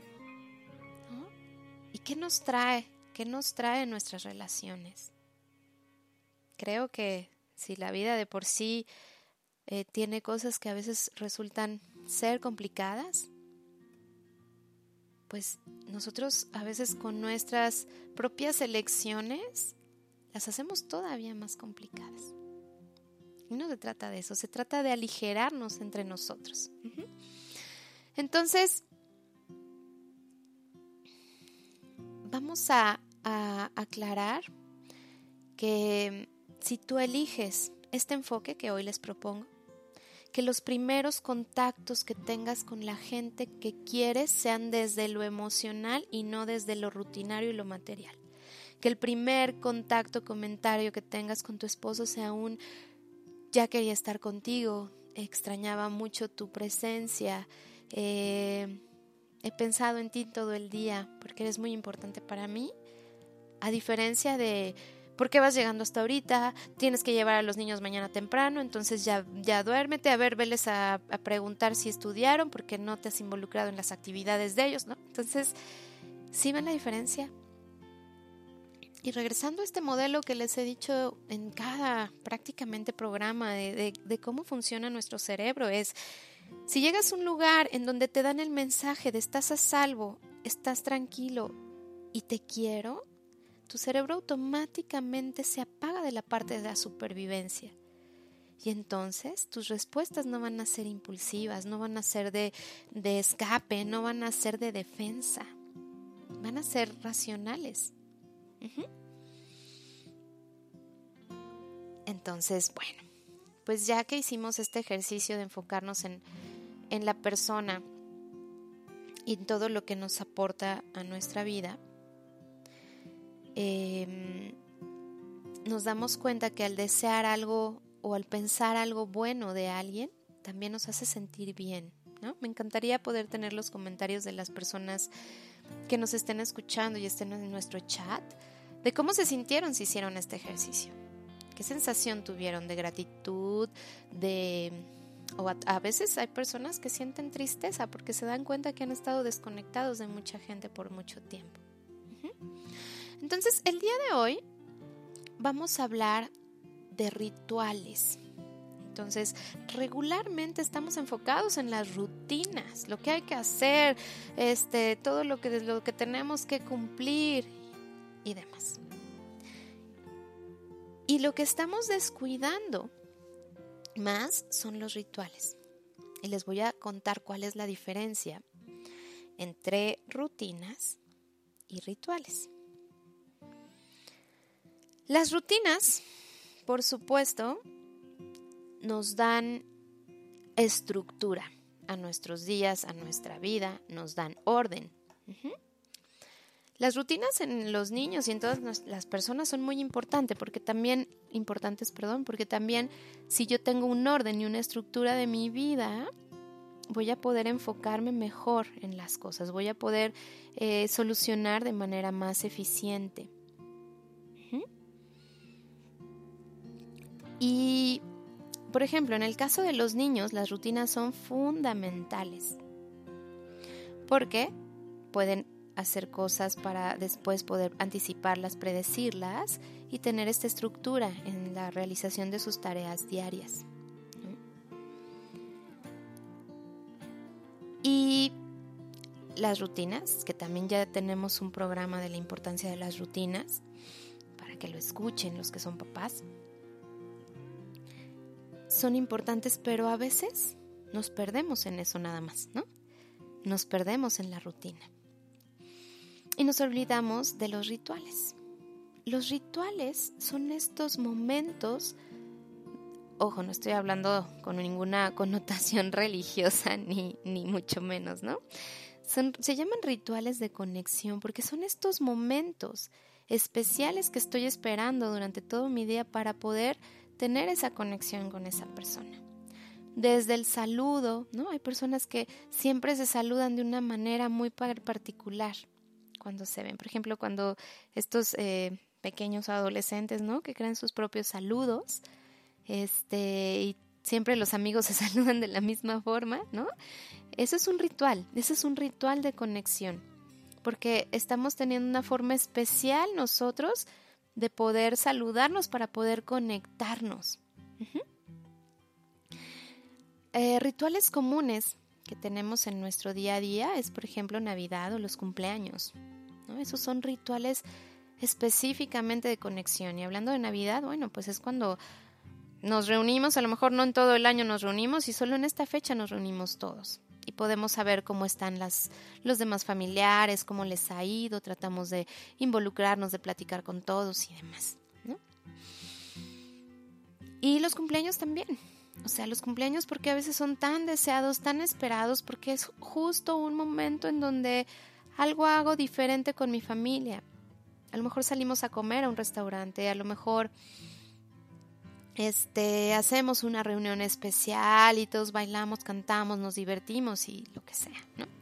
¿Y qué nos trae? ¿Qué nos trae nuestras relaciones? Creo que si la vida de por sí eh, tiene cosas que a veces resultan ser complicadas, pues nosotros a veces con nuestras propias elecciones las hacemos todavía más complicadas. Y no se trata de eso, se trata de aligerarnos entre nosotros. Entonces, vamos a, aclarar que si tú eliges este enfoque que hoy les propongo, que los primeros contactos que tengas con la gente que quieres sean desde lo emocional y no desde lo rutinario y lo material. Que el primer contacto, comentario que tengas con tu esposo sea un ya quería estar contigo, extrañaba mucho tu presencia, eh, he pensado en ti todo el día porque eres muy importante para mí, a diferencia de ¿por qué vas llegando hasta ahorita? Tienes que llevar a los niños mañana temprano, entonces ya, ya duérmete, a ver, veles a, preguntar si estudiaron porque no te has involucrado en las actividades de ellos, ¿no? Entonces, ¿sí ven la diferencia? Y regresando a este modelo que les he dicho en cada prácticamente programa de, cómo funciona nuestro cerebro, es si llegas a un lugar en donde te dan el mensaje de estás a salvo, estás tranquilo y te quiero, tu cerebro automáticamente se apaga de la parte de la supervivencia. Y entonces tus respuestas no van a ser impulsivas, no van a ser de, escape, no van a ser de defensa, van a ser racionales. Entonces, bueno, pues ya que hicimos este ejercicio de enfocarnos en, la persona y en todo lo que nos aporta a nuestra vida, em, nos damos cuenta que al desear algo o al pensar algo bueno de alguien, también nos hace sentir bien. ¿no? Me encantaría poder tener los comentarios de las personas que nos estén escuchando y estén en nuestro chat de cómo se sintieron si hicieron este ejercicio. ¿Qué sensación tuvieron de gratitud, de... O a, veces hay personas que sienten tristeza porque se dan cuenta que han estado desconectados de mucha gente por mucho tiempo. Entonces, el día de hoy vamos a hablar de rituales. Entonces, regularmente estamos enfocados en las rutinas, lo que hay que hacer, este, todo lo que, lo que tenemos que cumplir y demás. Y lo que estamos descuidando más son los rituales. Y les voy a contar cuál es la diferencia entre rutinas y rituales. Las rutinas, por supuesto, nos dan estructura a nuestros días, a nuestra vida, nos dan orden. Las rutinas en los niños y en todas las personas son muy importantes porque también importantes, perdón, porque también si yo tengo un orden y una estructura de mi vida, voy a poder enfocarme mejor en las cosas, voy a poder eh, solucionar de manera más eficiente. Y, por ejemplo, en el caso de los niños, las rutinas son fundamentales porque pueden hacer cosas para después poder anticiparlas, predecirlas y tener esta estructura en la realización de sus tareas diarias. Y las rutinas, que también ya tenemos un programa de la importancia de las rutinas, para que lo escuchen los que son papás, son importantes, pero a veces nos perdemos en eso nada más, ¿no? Nos perdemos en la rutina. Y nos olvidamos de los rituales. Los rituales son estos momentos, ojo, no estoy hablando con ninguna connotación religiosa ni, ni mucho menos, ¿no? se llaman rituales de conexión porque son estos momentos especiales que estoy esperando durante todo mi día para poder tener esa conexión con esa persona. Desde el saludo, ¿no? Hay personas que siempre se saludan de una manera muy particular cuando se ven. Por ejemplo, cuando estos eh, pequeños adolescentes, ¿no? Que crean sus propios saludos, este, y siempre los amigos se saludan de la misma forma, ¿no? Eso es un ritual, eso es un ritual de conexión, porque estamos teniendo una forma especial nosotros de poder saludarnos para poder conectarnos. eh, rituales comunes tenemos en nuestro día a día es, por ejemplo, Navidad o los cumpleaños. Esos son rituales específicamente de conexión. Y hablando de Navidad, bueno, pues es cuando nos reunimos, a lo mejor no en todo el año nos reunimos y solo en esta fecha nos reunimos todos. Y podemos saber cómo están las, los demás familiares, cómo les ha ido, tratamos de involucrarnos, de platicar con todos y demás. Y los cumpleaños también. O sea, los cumpleaños porque a veces son tan deseados, tan esperados, porque es justo un momento en donde algo hago diferente con mi familia. A lo mejor salimos a comer a un restaurante, a lo mejor este hacemos una reunión especial y todos bailamos, cantamos, nos divertimos y lo que sea, ¿no?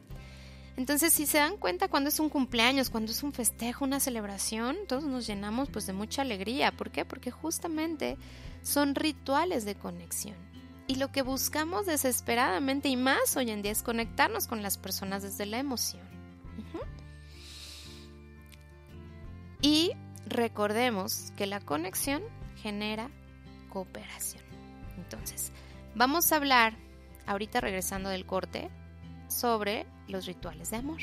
Entonces, si se dan cuenta cuando es un cumpleaños, cuando es un festejo, una celebración, todos nos llenamos pues de mucha alegría. ¿Por qué? Porque justamente son rituales de conexión. Y lo que buscamos desesperadamente y más hoy en día es conectarnos con las personas desde la emoción. Y recordemos que la conexión genera cooperación. Entonces, vamos a hablar, ahorita regresando del corte, sobre los rituales de amor.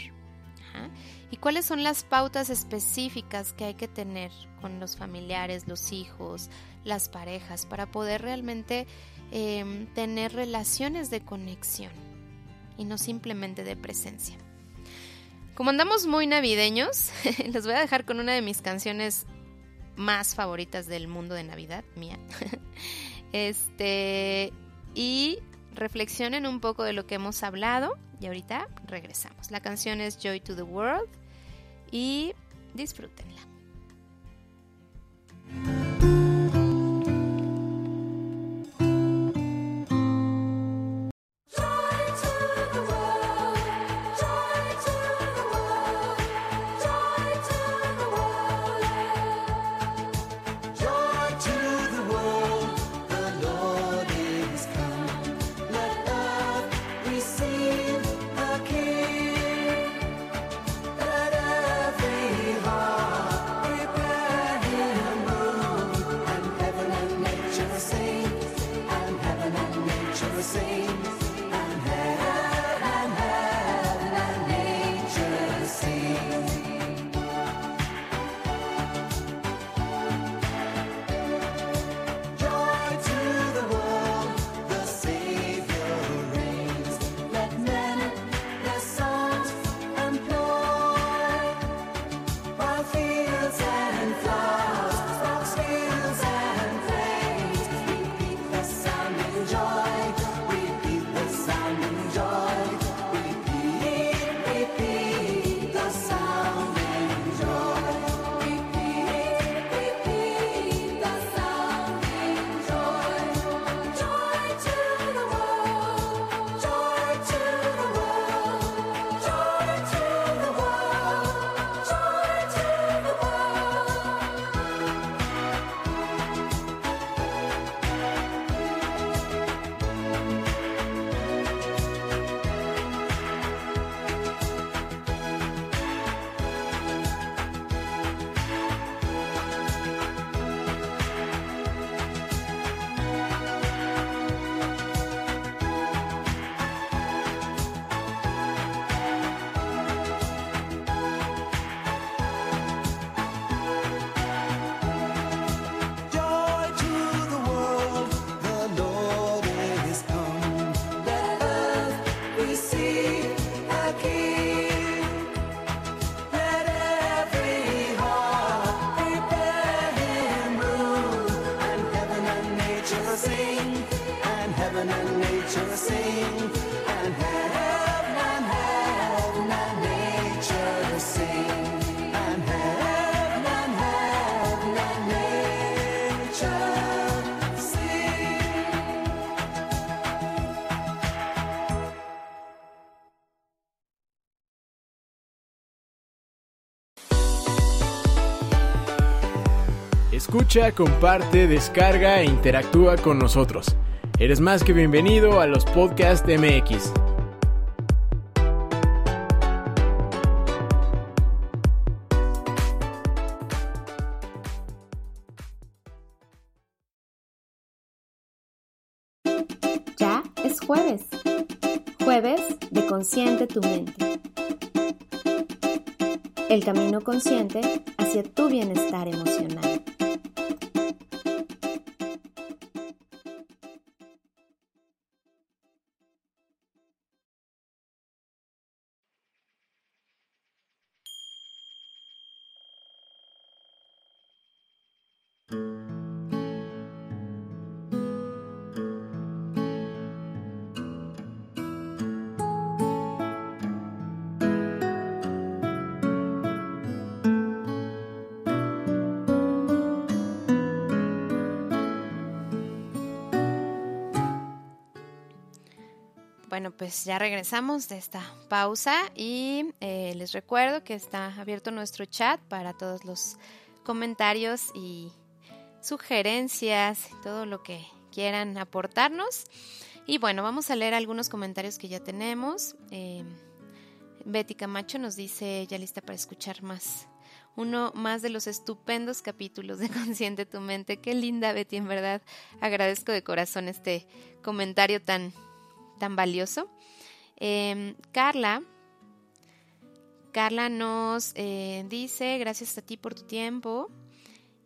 ¿Y cuáles son las pautas específicas que hay que tener con los familiares, los hijos, las parejas, para poder realmente em, tener relaciones de conexión y no simplemente de presencia? Como andamos muy navideños, les voy a dejar con una de mis canciones más favoritas del mundo de Navidad, mía. Este, y reflexionen un poco de lo que hemos hablado y ahorita regresamos. La canción es Joy to the World y disfrútenla. Escucha, comparte, descarga e interactúa con nosotros. Eres más que bienvenido a los Podcast MX. es jueves. Jueves de Consciente tu mente. El camino consciente hacia tu bienestar emocional. Bueno, pues ya regresamos de esta pausa y eh, les recuerdo que está abierto nuestro chat para todos los comentarios y sugerencias, todo lo que quieran aportarnos. Y bueno, vamos a leer algunos comentarios que ya tenemos. Eh, Betty Camacho nos dice, ya lista para escuchar más. Uno más de los estupendos capítulos de Consciente tu mente. Qué linda Betty, en verdad. Agradezco de corazón este comentario tan tan valioso. Em, Carla, Carla nos eh, dice, gracias a ti por tu tiempo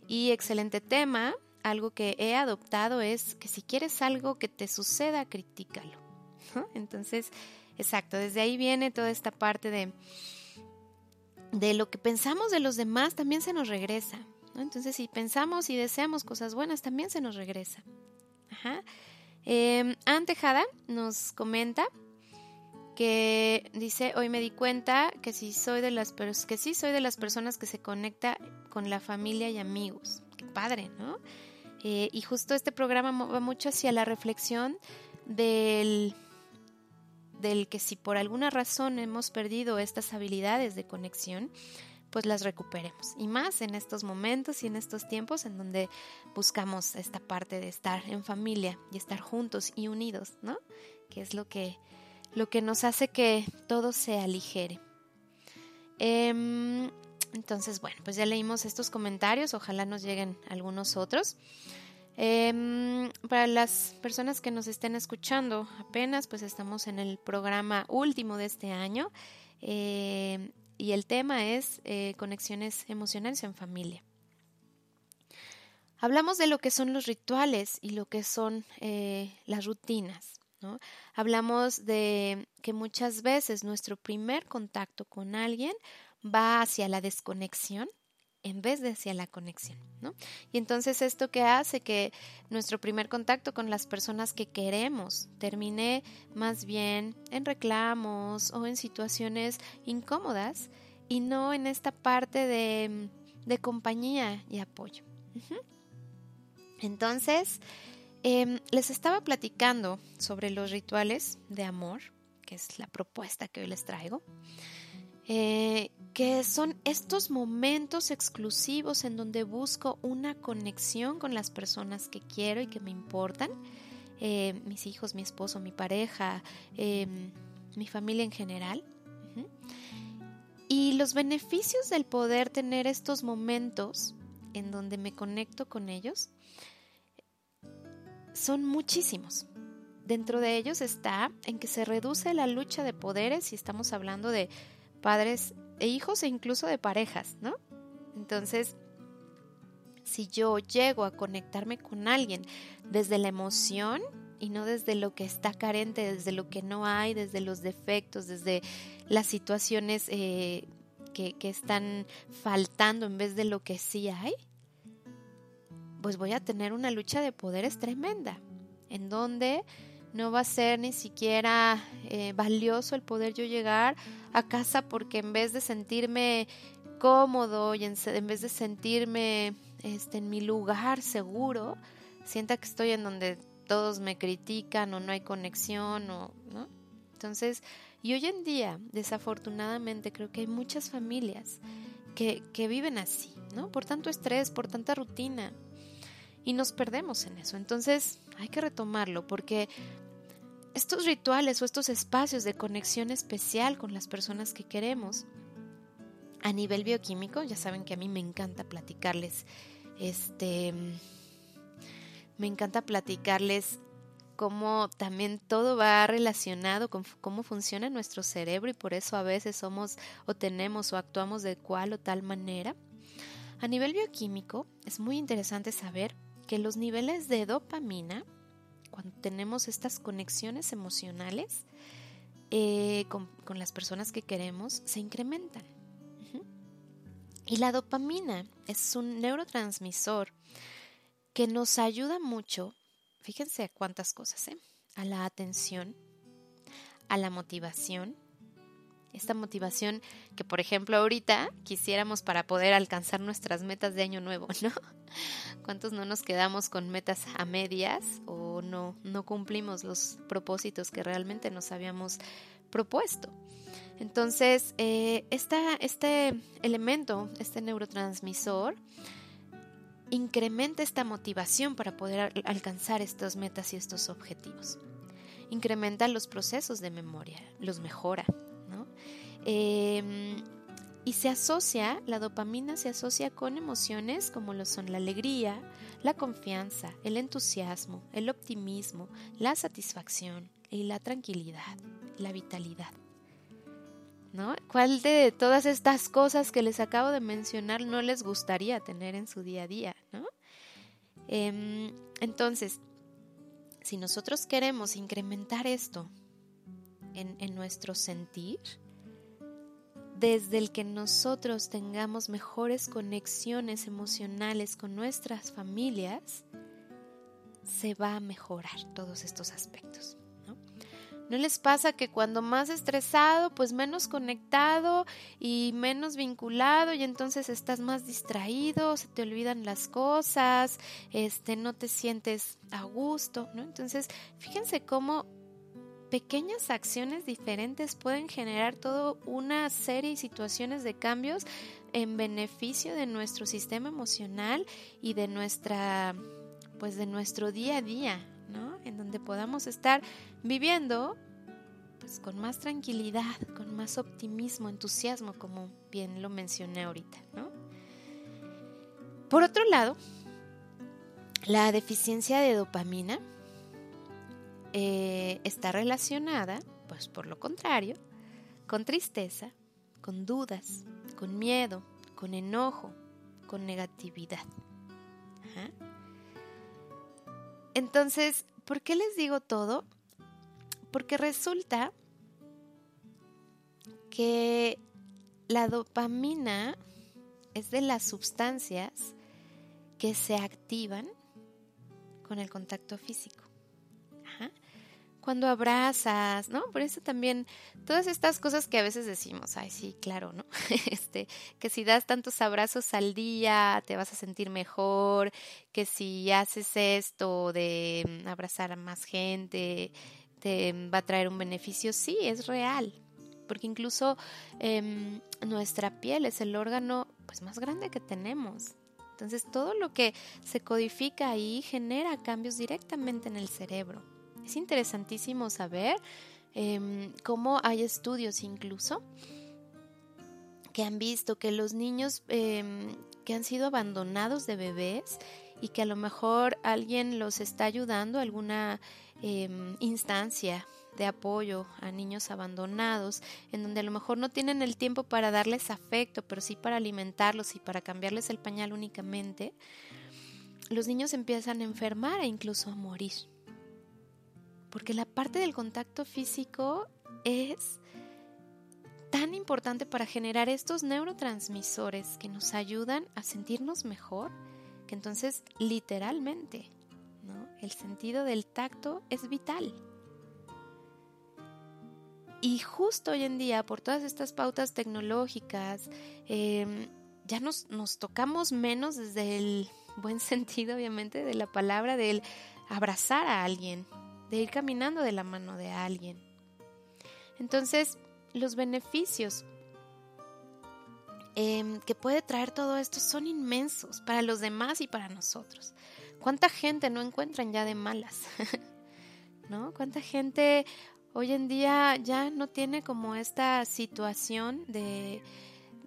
y excelente tema. Algo que he adoptado es que si quieres algo que te suceda, critícalo. Entonces, exacto, desde ahí viene toda esta parte de, de lo que pensamos de los demás, también se nos regresa. Entonces, si pensamos y deseamos cosas buenas, también se nos regresa. Ajá. Eh, Tejada nos comenta que dice, hoy me di cuenta que sí soy de las que sí soy de las personas que se conecta con la familia y amigos. Qué padre, ¿no? Eh, y justo este programa va mucho hacia la reflexión del, del que si por alguna razón hemos perdido estas habilidades de conexión, pues las recuperemos. Y más en estos momentos y en estos tiempos en donde buscamos esta parte de estar en familia y estar juntos y unidos, ¿no? Que es lo que, lo que nos hace que todo se aligere. Em, entonces, bueno, pues ya leímos estos comentarios, ojalá nos lleguen algunos otros. Em, para las personas que nos estén escuchando apenas, pues estamos en el programa último de este año. Eh, y el tema es eh, conexiones emocionales en familia. Hablamos de lo que son los rituales y lo que son eh, las rutinas. Hablamos de que muchas veces nuestro primer contacto con alguien va hacia la desconexión en vez de hacia la conexión, ¿no? Y entonces esto que hace que nuestro primer contacto con las personas que queremos termine más bien en reclamos o en situaciones incómodas y no en esta parte de, compañía y apoyo. Entonces, em, les estaba platicando sobre los rituales de amor, que es la propuesta que hoy les traigo. Eh, que son estos momentos exclusivos en donde busco una conexión con las personas que quiero y que me importan, eh, mis hijos, mi esposo, mi pareja, em, mi familia en general. Y los beneficios del poder tener estos momentos en donde me conecto con ellos son muchísimos. Dentro de ellos está en que se reduce la lucha de poderes si estamos hablando de padres e hijos e incluso de parejas, ¿no? Entonces, si yo llego a conectarme con alguien desde la emoción y no desde lo que está carente, desde lo que no hay, desde los defectos, desde las situaciones eh, que, que están faltando en vez de lo que sí hay, pues voy a tener una lucha de poderes tremenda, en donde no va a ser ni siquiera eh, valioso el poder yo llegar a casa porque en vez de sentirme cómodo y en, vez de sentirme este, en mi lugar seguro, sienta que estoy en donde todos me critican o no hay conexión o no. Entonces, y hoy en día, desafortunadamente, creo que hay muchas familias que, que viven así, ¿no? Por tanto estrés, por tanta rutina. Y nos perdemos en eso. Entonces, hay que retomarlo porque estos rituales o estos espacios de conexión especial con las personas que queremos, a nivel bioquímico, ya saben que a mí me encanta platicarles, este, me encanta platicarles cómo también todo va relacionado con cómo funciona nuestro cerebro y por eso a veces somos o tenemos o actuamos de cual o tal manera. A nivel bioquímico es muy interesante saber que los niveles de dopamina, cuando tenemos estas conexiones emocionales eh, con, las personas que queremos, se incrementan. Y la dopamina es un neurotransmisor que nos ayuda mucho, fíjense cuántas cosas, ¿eh? a la atención, a la motivación, esta motivación que por ejemplo ahorita quisiéramos para poder alcanzar nuestras metas de año nuevo, ¿no? ¿Cuántos no nos quedamos con metas a medias o no, no cumplimos los propósitos que realmente nos habíamos propuesto? Entonces, eh, este elemento, este neurotransmisor, incrementa esta motivación para poder alcanzar estas metas y estos objetivos. Incrementa los procesos de memoria, los mejora, Em, y se asocia, la dopamina se asocia con emociones como lo son la alegría, la confianza, el entusiasmo, el optimismo, la satisfacción y la tranquilidad, la vitalidad. ¿No? ¿Cuál de todas estas cosas que les acabo de mencionar no les gustaría tener en su día a día? ¿no? Em, entonces, si nosotros queremos incrementar esto en, en nuestro sentir, desde el que nosotros tengamos mejores conexiones emocionales con nuestras familias, se va a mejorar todos estos aspectos. ¿No les pasa que cuando más estresado, pues menos conectado y menos vinculado y entonces estás más distraído, se te olvidan las cosas, este no te sientes a gusto, ¿no? Entonces, fíjense cómo pequeñas acciones diferentes pueden generar toda una serie y situaciones de cambios en beneficio de nuestro sistema emocional y de nuestra pues de nuestro día a día, ¿no? En donde podamos estar viviendo pues con más tranquilidad, con más optimismo, entusiasmo, como bien lo mencioné ahorita, ¿no? Por otro lado, la deficiencia de dopamina eh, está relacionada, pues por lo contrario, con tristeza, con dudas, con miedo, con enojo, con negatividad. Entonces, ¿por qué les digo todo? Porque resulta que la dopamina es de las sustancias que se activan con el contacto físico. Cuando abrazas, ¿no? Por eso también todas estas cosas que a veces decimos, ay, sí, claro, ¿no? Este, que si das tantos abrazos al día te vas a sentir mejor, que si haces esto de abrazar a más gente, te va a traer un beneficio, sí, es real, porque incluso em, nuestra piel es el órgano pues, más grande que tenemos. Entonces todo lo que se codifica ahí genera cambios directamente en el cerebro. Es interesantísimo saber em, cómo hay estudios incluso que han visto que los niños em, que han sido abandonados de bebés y que a lo mejor alguien los está ayudando, alguna Em, instancia de apoyo a niños abandonados, en donde a lo mejor no tienen el tiempo para darles afecto, pero sí para alimentarlos y para cambiarles el pañal únicamente, los niños empiezan a enfermar e incluso a morir. Porque la parte del contacto físico es tan importante para generar estos neurotransmisores que nos ayudan a sentirnos mejor, que entonces literalmente el sentido del tacto es vital. Y justo hoy en día, por todas estas pautas tecnológicas, em, ya nos, nos tocamos menos desde el buen sentido, obviamente, de la palabra, del abrazar a alguien, de ir caminando de la mano de alguien. Entonces, los beneficios em, que puede traer todo esto son inmensos para los demás y para nosotros. ¿Cuánta gente no encuentran ya de malas? ¿No? ¿Cuánta gente hoy en día ya no tiene como esta situación de,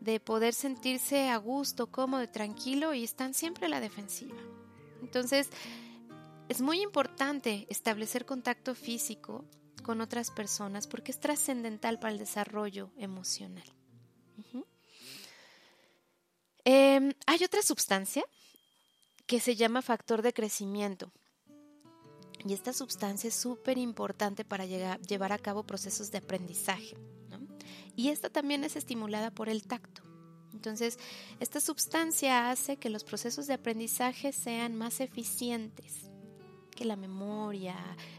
de poder sentirse a gusto, cómodo, tranquilo y están siempre a la defensiva? Entonces, es muy importante establecer contacto físico con otras personas porque es trascendental para el desarrollo emocional. Em, hay otra sustancia que se llama factor de crecimiento. Y esta sustancia es súper importante para llevar a cabo procesos de aprendizaje. Y esta también es estimulada por el tacto. Entonces, esta sustancia hace que los procesos de aprendizaje sean más eficientes, que la memoria,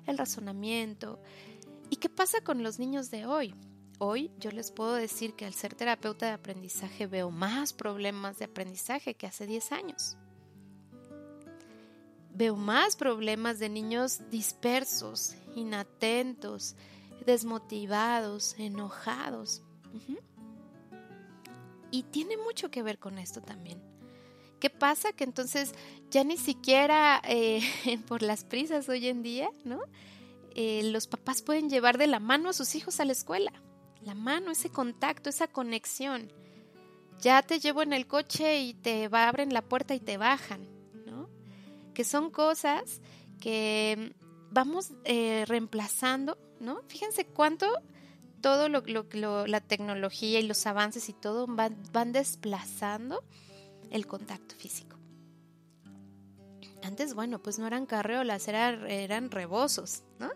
el razonamiento. ¿Y qué pasa con los niños de hoy? Hoy yo les puedo decir que al ser terapeuta de aprendizaje veo más problemas de aprendizaje que hace 10 años. Veo más problemas de niños dispersos, inatentos, desmotivados, enojados. Y tiene mucho que ver con esto también. ¿Qué pasa? Que entonces ya ni siquiera eh, por las prisas hoy en día, ¿no? Eh, los papás pueden llevar de la mano a sus hijos a la escuela. La mano, ese contacto, esa conexión. Ya te llevo en el coche y te abren la puerta y te bajan, ¿no? Que son cosas que vamos eh, reemplazando, ¿no? Fíjense cuánto todo lo, lo, la tecnología y los avances y todo van desplazando el contacto físico. Antes, bueno, pues no eran carreolas, eran, eran rebosos, ¿no?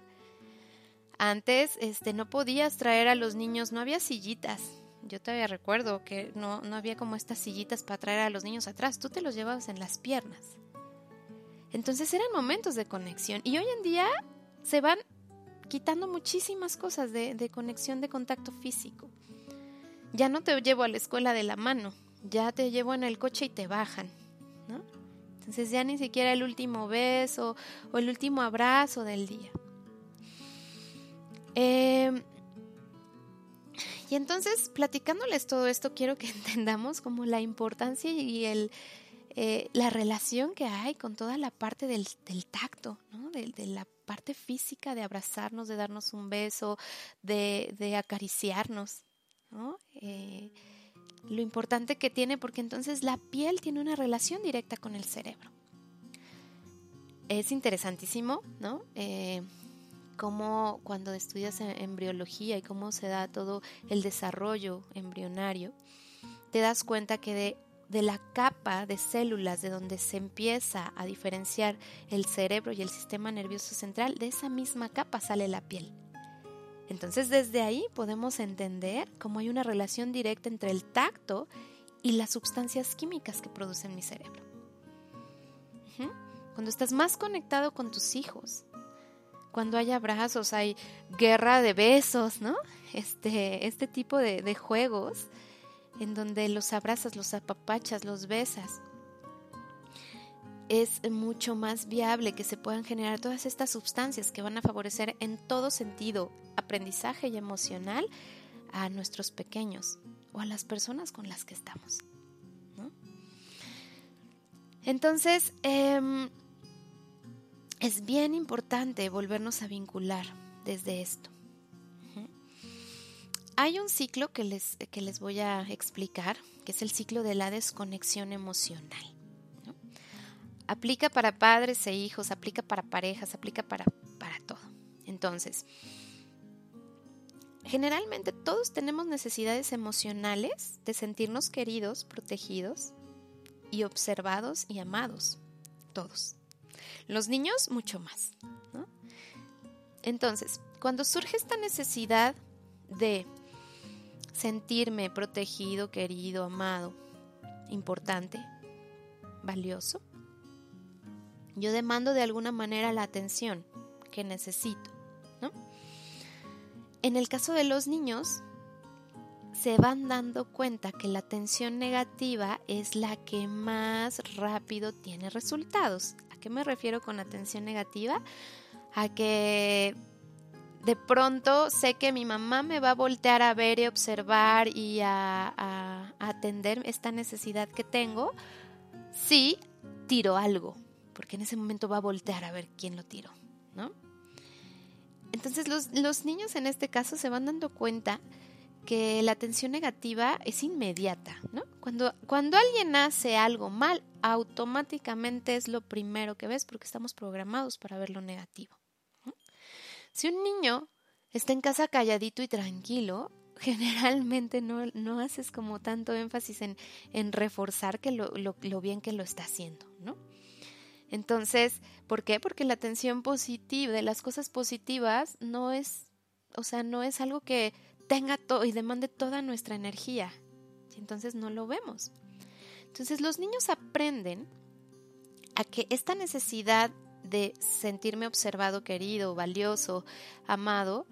Antes, este, no podías traer a los niños, no había sillitas. Yo todavía recuerdo que no, no había como estas sillitas para traer a los niños atrás, tú te los llevabas en las piernas. Entonces eran momentos de conexión y hoy en día se van quitando muchísimas cosas de, de conexión, de contacto físico. Ya no te llevo a la escuela de la mano, ya te llevo en el coche y te bajan, ¿no? Entonces ya ni siquiera el último beso o el último abrazo del día. Em, y entonces, platicándoles todo esto, quiero que entendamos como la importancia y el, eh, la relación que hay con toda la parte del, tacto, ¿no? de, la parte física de abrazarnos, de darnos un beso, de, de acariciarnos. ¿no? Eh, lo importante que tiene porque entonces la piel tiene una relación directa con el cerebro. Es interesantísimo, ¿no? Eh, cómo cuando estudias embriología y cómo se da todo el desarrollo embrionario, te das cuenta que de, de la capa de células de donde se empieza a diferenciar el cerebro y el sistema nervioso central, de esa misma capa sale la piel. Entonces desde ahí podemos entender cómo hay una relación directa entre el tacto y las sustancias químicas que produce mi cerebro. Cuando estás más conectado con tus hijos, cuando hay abrazos, hay guerra de besos, ¿no? Este, este tipo de, de juegos en donde los abrazas, los apapachas, los besas es mucho más viable que se puedan generar todas estas sustancias que van a favorecer en todo sentido, aprendizaje y emocional, a nuestros pequeños o a las personas con las que estamos. Entonces, em, es bien importante volvernos a vincular desde esto. Hay un ciclo que les, que les voy a explicar, que es el ciclo de la desconexión emocional. Aplica para padres e hijos, aplica para parejas, aplica para, para todo. Entonces, generalmente todos tenemos necesidades emocionales de sentirnos queridos, protegidos y observados y amados. Todos. Los niños mucho más. Entonces, cuando surge esta necesidad de sentirme protegido, querido, amado, importante, valioso, yo demando de alguna manera la atención que necesito. ¿no? En el caso de los niños, se van dando cuenta que la atención negativa es la que más rápido tiene resultados. ¿A qué me refiero con atención negativa? A que de pronto sé que mi mamá me va a voltear a ver y observar y a, a atender esta necesidad que tengo si tiro algo, porque en ese momento va a voltear a ver quién lo tiró, ¿no? Entonces los, niños en este caso se van dando cuenta que la atención negativa es inmediata, ¿no? Cuando, cuando alguien hace algo mal, automáticamente es lo primero que ves porque estamos programados para ver lo negativo. Si un niño está en casa calladito y tranquilo, generalmente no, no haces como tanto énfasis en, en reforzar que lo, lo, lo, bien que lo está haciendo, ¿no? Entonces, ¿por qué? Porque la atención positiva, de las cosas positivas, no es, o sea, no es algo que tenga todo y demande toda nuestra energía. Entonces no lo vemos. Entonces los niños aprenden a que esta necesidad de sentirme observado, querido, valioso, amado,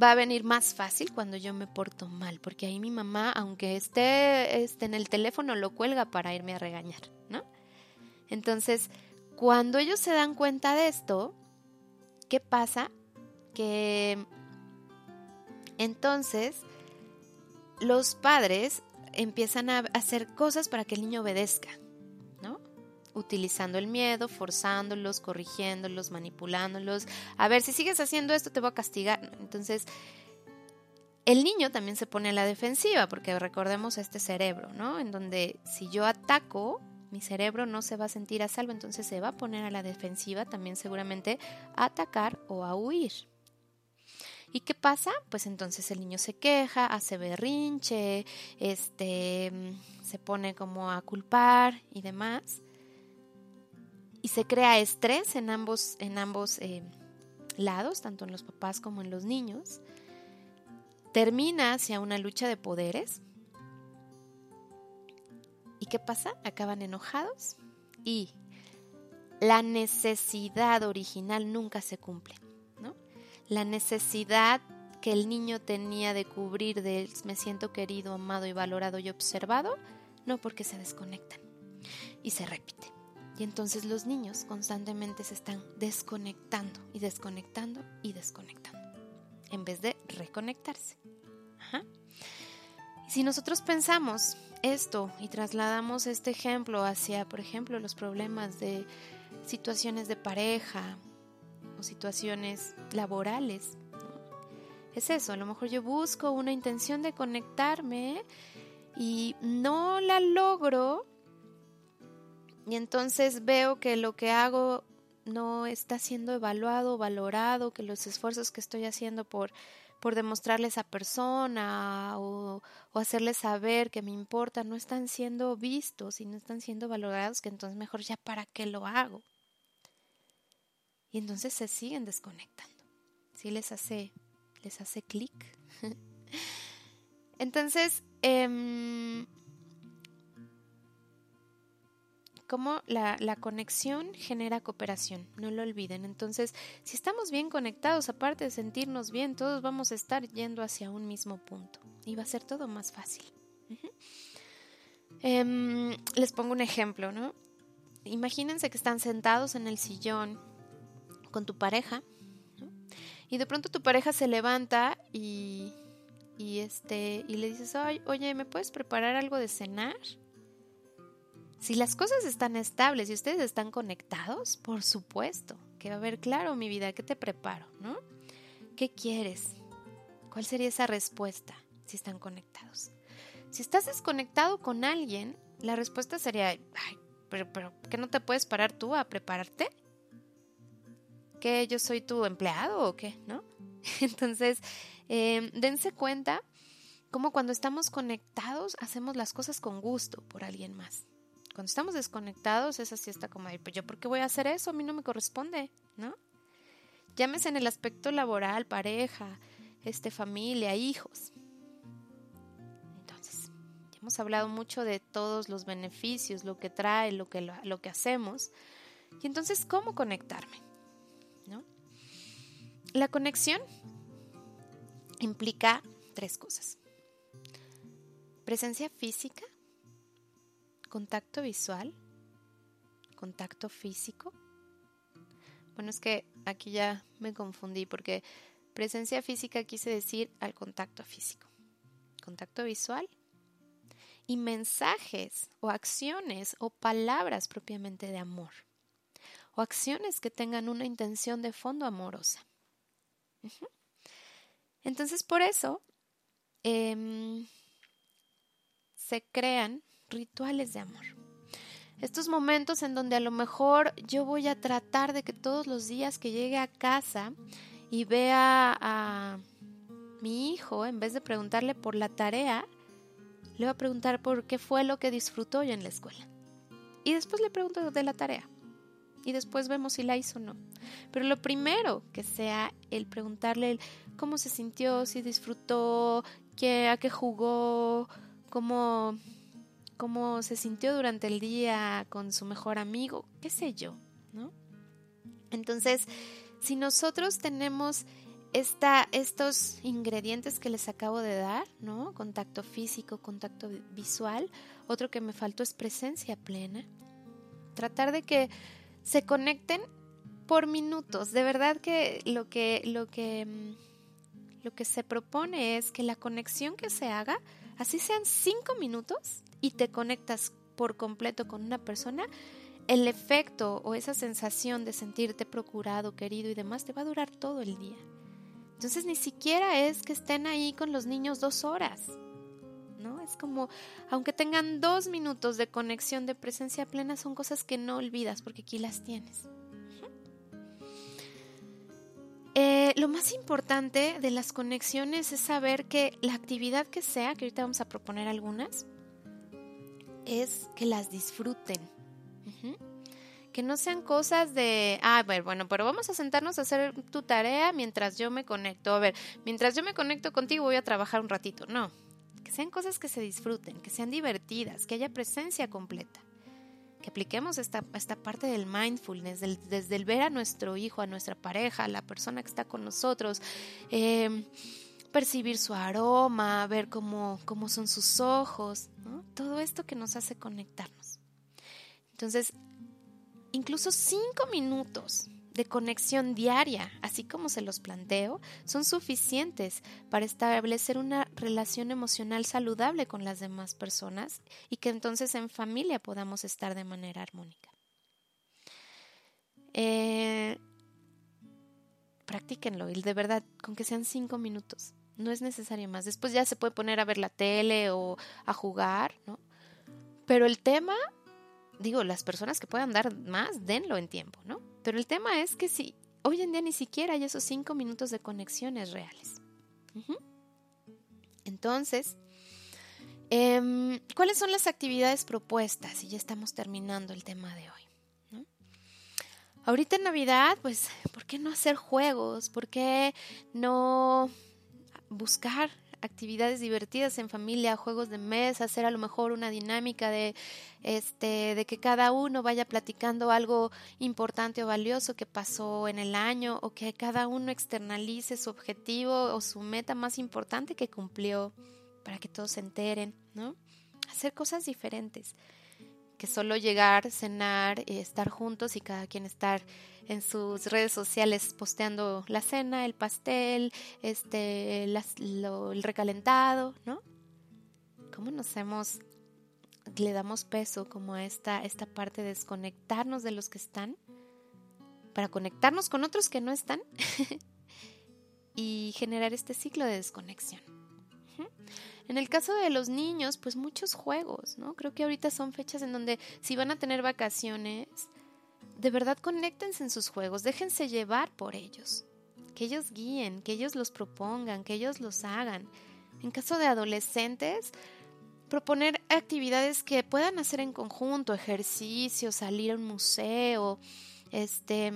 va a venir más fácil cuando yo me porto mal, porque ahí mi mamá, aunque esté, esté en el teléfono, lo cuelga para irme a regañar, ¿no? Entonces, cuando ellos se dan cuenta de esto, ¿qué pasa? Que entonces los padres empiezan a hacer cosas para que el niño obedezca, ¿no? Utilizando el miedo, forzándolos, corrigiéndolos, manipulándolos. A ver, si sigues haciendo esto te voy a castigar. Entonces, el niño también se pone a la defensiva, porque recordemos este cerebro, ¿no? En donde si yo ataco, mi cerebro no se va a sentir a salvo, entonces se va a poner a la defensiva también seguramente a atacar o a huir. ¿Y qué pasa? Pues entonces el niño se queja, hace berrinche, este, se pone como a culpar y demás. Y se crea estrés en ambos, en ambos eh, lados, tanto en los papás como en los niños. Termina hacia una lucha de poderes ¿Y qué pasa? Acaban enojados y la necesidad original nunca se cumple. La necesidad que el niño tenía de cubrir de me siento querido, amado y valorado y observado, no porque se desconectan y se repite. Y entonces los niños constantemente se están desconectando y desconectando y desconectando en vez de reconectarse. Si nosotros pensamos esto y trasladamos este ejemplo hacia, por ejemplo, los problemas de situaciones de pareja o situaciones laborales. Es eso, a lo mejor yo busco una intención de conectarme y no la logro y entonces veo que lo que hago no está siendo evaluado, valorado, que los esfuerzos que estoy haciendo por por demostrarle a esa persona o, o hacerles saber que me importa, no están siendo vistos y no están siendo valorados, que entonces mejor ya para qué lo hago. Y entonces se siguen desconectando. ¿Sí les hace, les hace clic? entonces, eh, cómo la, la, conexión genera cooperación, no lo olviden. Entonces, si estamos bien conectados, aparte de sentirnos bien, todos vamos a estar yendo hacia un mismo punto y va a ser todo más fácil. eh, les pongo un ejemplo, ¿no? Imagínense que están sentados en el sillón con tu pareja y de pronto tu pareja se levanta y, este, y le dices, oye, ¿me puedes preparar algo de cenar? Si las cosas están estables y ustedes están conectados, por supuesto que va a haber claro mi vida, ¿qué te preparo? ¿No? ¿Qué quieres? ¿Cuál sería esa respuesta si están conectados? Si estás desconectado con alguien, la respuesta sería, ay, pero, pero ¿qué no te puedes parar tú a prepararte? ¿Que yo soy tu empleado o qué? ¿No? Entonces, eh, dense cuenta cómo cuando estamos conectados hacemos las cosas con gusto por alguien más. Cuando estamos desconectados, esa sí está como, pues yo, ¿por qué voy a hacer eso? A mí no me corresponde, ¿no? Llámese en el aspecto laboral, pareja, este, familia, hijos. Entonces, ya hemos hablado mucho de todos los beneficios, lo que trae, lo que, lo, lo que hacemos. Y entonces, ¿cómo conectarme? ¿No? La conexión implica tres cosas. Presencia física, contacto visual, contacto físico. Bueno, es que aquí ya me confundí porque presencia física quise decir al contacto físico. Contacto visual y mensajes o acciones o palabras propiamente de amor. O acciones que tengan una intención de fondo amorosa. Entonces, por eso em, se crean rituales de amor. Estos momentos en donde a lo mejor yo voy a tratar de que todos los días que llegue a casa y vea a mi hijo, en vez de preguntarle por la tarea, le voy a preguntar por qué fue lo que disfrutó yo en la escuela. Y después le pregunto de la tarea. Y después vemos si la hizo o no. Pero lo primero que sea el preguntarle cómo se sintió, si disfrutó, qué, a qué jugó, cómo, cómo se sintió durante el día con su mejor amigo, qué sé yo, ¿no? Entonces, si nosotros tenemos esta, estos ingredientes que les acabo de dar, ¿no? Contacto físico, contacto visual. Otro que me faltó es presencia plena. Tratar de que se conecten por minutos. De verdad que lo que, lo que, mm, lo que se propone es que la conexión que se haga, así sean cinco minutos y te conectas por completo con una persona, el efecto o esa sensación de sentirte procurado, querido y demás te va a durar todo el día. Entonces ni siquiera es que estén ahí con los niños dos horas. ¿no? Es como, aunque tengan dos minutos de conexión de presencia plena, son cosas que no olvidas porque aquí las tienes. Eh, lo más importante de las conexiones es saber que la actividad que sea, que ahorita vamos a proponer algunas, es que las disfruten que no sean cosas de, ah, ver, bueno, pero vamos a sentarnos a hacer tu tarea mientras yo me conecto. A ver, mientras yo me conecto contigo voy a trabajar un ratito. No, que sean cosas que se disfruten, que sean divertidas, que haya presencia completa. Que apliquemos esta, esta parte del mindfulness, desde el ver a nuestro hijo, a nuestra pareja, a la persona que está con nosotros, eh, percibir su aroma, ver cómo, cómo son sus ojos, todo esto que nos hace conectarnos. Entonces, incluso cinco minutos de conexión diaria, así como se los planteo, son suficientes para establecer una relación emocional saludable con las demás personas y que entonces en familia podamos estar de manera armónica. Eh, practíquenlo y de verdad, con que sean cinco minutos, no es necesario más. Después ya se puede poner a ver la tele o a jugar, ¿no? Pero el tema digo, las personas que puedan dar más, denlo en tiempo, ¿no? Pero el tema es que si hoy en día ni siquiera hay esos cinco minutos de conexiones reales. Entonces, em, ¿cuáles son las actividades propuestas? Y ya estamos terminando el tema de hoy. Ahorita en Navidad, pues, ¿por qué no hacer juegos? ¿Por qué no buscar actividades divertidas en familia, juegos de mesa, hacer a lo mejor una dinámica de este de que cada uno vaya platicando algo importante o valioso que pasó en el año o que cada uno externalice su objetivo o su meta más importante que cumplió para que todos se enteren, ¿no? Hacer cosas diferentes que solo llegar, cenar, y estar juntos y cada quien estar en sus redes sociales posteando la cena, el pastel, este, el recalentado, ¿no? ¿Cómo nos hemos, le damos peso como a esta, esta parte de desconectarnos de los que están para conectarnos con otros que no están y generar este ciclo de desconexión? En el caso de los niños, pues muchos juegos, ¿no? Creo que ahorita son fechas en donde si van a tener vacaciones, de verdad conéctense en sus juegos, déjense llevar por ellos, que ellos guíen, que ellos los propongan, que ellos los hagan. En caso de adolescentes, proponer actividades que puedan hacer en conjunto, ejercicios, salir a un museo, este,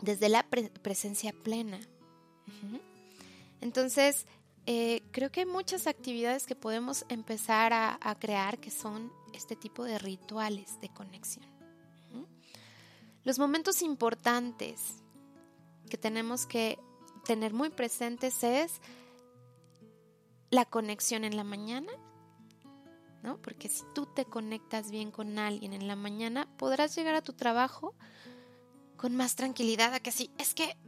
desde la presencia plena. Entonces, eh, creo que hay muchas actividades que podemos empezar a crear que son este tipo de rituales de conexión. Los momentos importantes que tenemos que tener muy presentes es la conexión en la mañana, ¿no? Porque si tú te conectas bien con alguien en la mañana, podrás llegar a tu trabajo con más tranquilidad a que si es que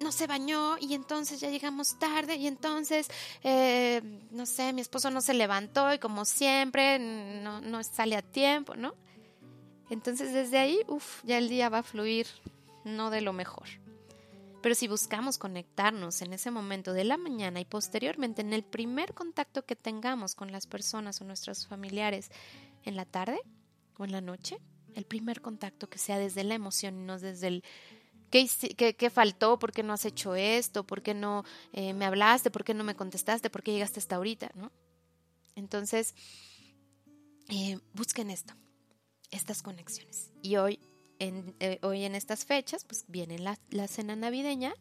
no se bañó y entonces ya llegamos tarde y entonces, eh, no sé, mi esposo no se levantó y como siempre no, no sale a tiempo, ¿no? Entonces desde ahí, uff, ya el día va a fluir no de lo mejor. Pero si buscamos conectarnos en ese momento de la mañana y posteriormente en el primer contacto que tengamos con las personas o nuestros familiares en la tarde o en la noche, el primer contacto que sea desde la emoción y no desde el ¿Qué, faltó? ¿Por qué no has hecho esto? ¿Por qué no eh, me hablaste? ¿Por qué no me contestaste? ¿Por qué llegaste hasta ahorita? ¿no? Entonces, eh, busquen esto, estas conexiones. Y hoy en, eh, hoy en estas fechas, pues viene la, la cena navideña,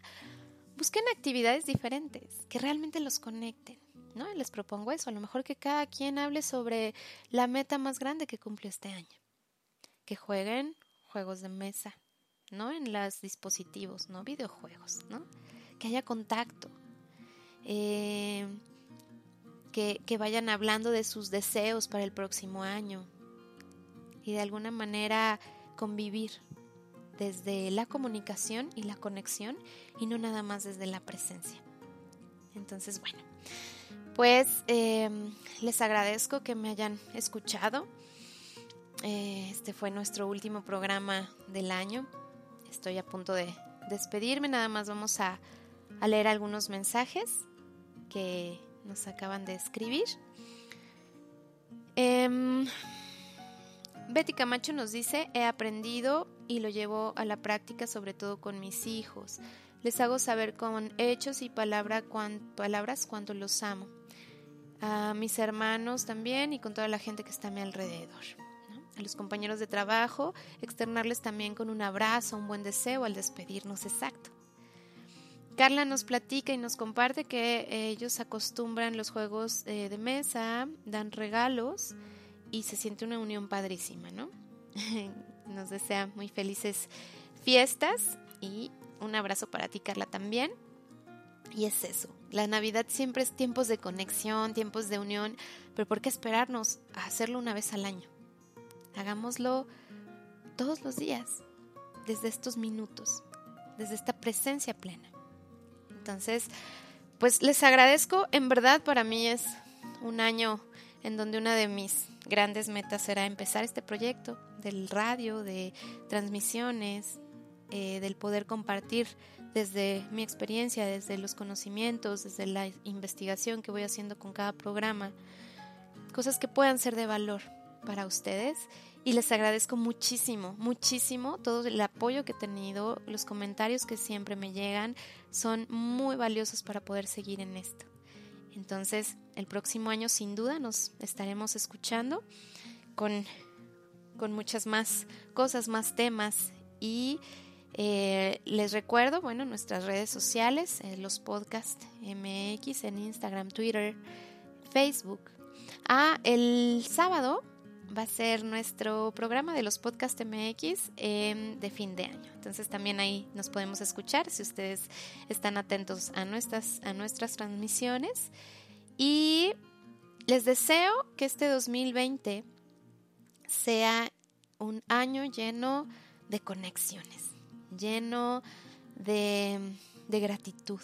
busquen actividades diferentes que realmente los conecten. ¿no? Les propongo eso, a lo mejor que cada quien hable sobre la meta más grande que cumplió este año. Que jueguen juegos de mesa, ¿no? En los dispositivos, ¿no? Videojuegos, ¿no? Que haya contacto. Eh, que, que vayan hablando de sus deseos para el próximo año. Y de alguna manera convivir desde la comunicación y la conexión y no nada más desde la presencia. Entonces, bueno, pues em, les agradezco que me hayan escuchado. Eh, este fue nuestro último programa del año estoy a punto de despedirme, nada más vamos a, leer algunos mensajes que nos acaban de escribir. Em, Betty Camacho nos dice, he aprendido y lo llevo a la práctica sobre todo con mis hijos. Les hago saber con hechos y palabras cuánto los amo. A mis hermanos también y con toda la gente que está a mi alrededor a los compañeros de trabajo, externarles también con un abrazo, un buen deseo al despedirnos exacto. Carla nos platica y nos comparte que ellos acostumbran los juegos eh, de mesa, dan regalos y se siente una unión padrísima, ¿no? Nos desea muy felices fiestas y un abrazo para ti, Carla, también. Y es eso, la Navidad siempre es tiempos de conexión, tiempos de unión, pero ¿por qué esperarnos a hacerlo una vez al año? Hagámoslo todos los días, desde estos minutos, desde esta presencia plena. Entonces, pues les agradezco, en verdad para mí es un año en donde una de mis grandes metas será empezar este proyecto del radio, de transmisiones, eh, del poder compartir desde mi experiencia, desde los conocimientos, desde la investigación que voy haciendo con cada programa, cosas que puedan ser de valor para ustedes y les agradezco muchísimo, muchísimo todo el apoyo que he tenido, los comentarios que siempre me llegan son muy valiosos para poder seguir en esto. Entonces, el próximo año sin duda nos estaremos escuchando con, con muchas más cosas, más temas y eh, les recuerdo, bueno, nuestras redes sociales, eh, los podcasts MX en Instagram, Twitter, Facebook. Ah, el sábado va a ser nuestro programa de los podcast MX de fin de año. Entonces también ahí nos podemos escuchar si ustedes están atentos a nuestras, a nuestras transmisiones. Y les deseo que este 2020 sea un año lleno de conexiones, lleno de, de gratitud,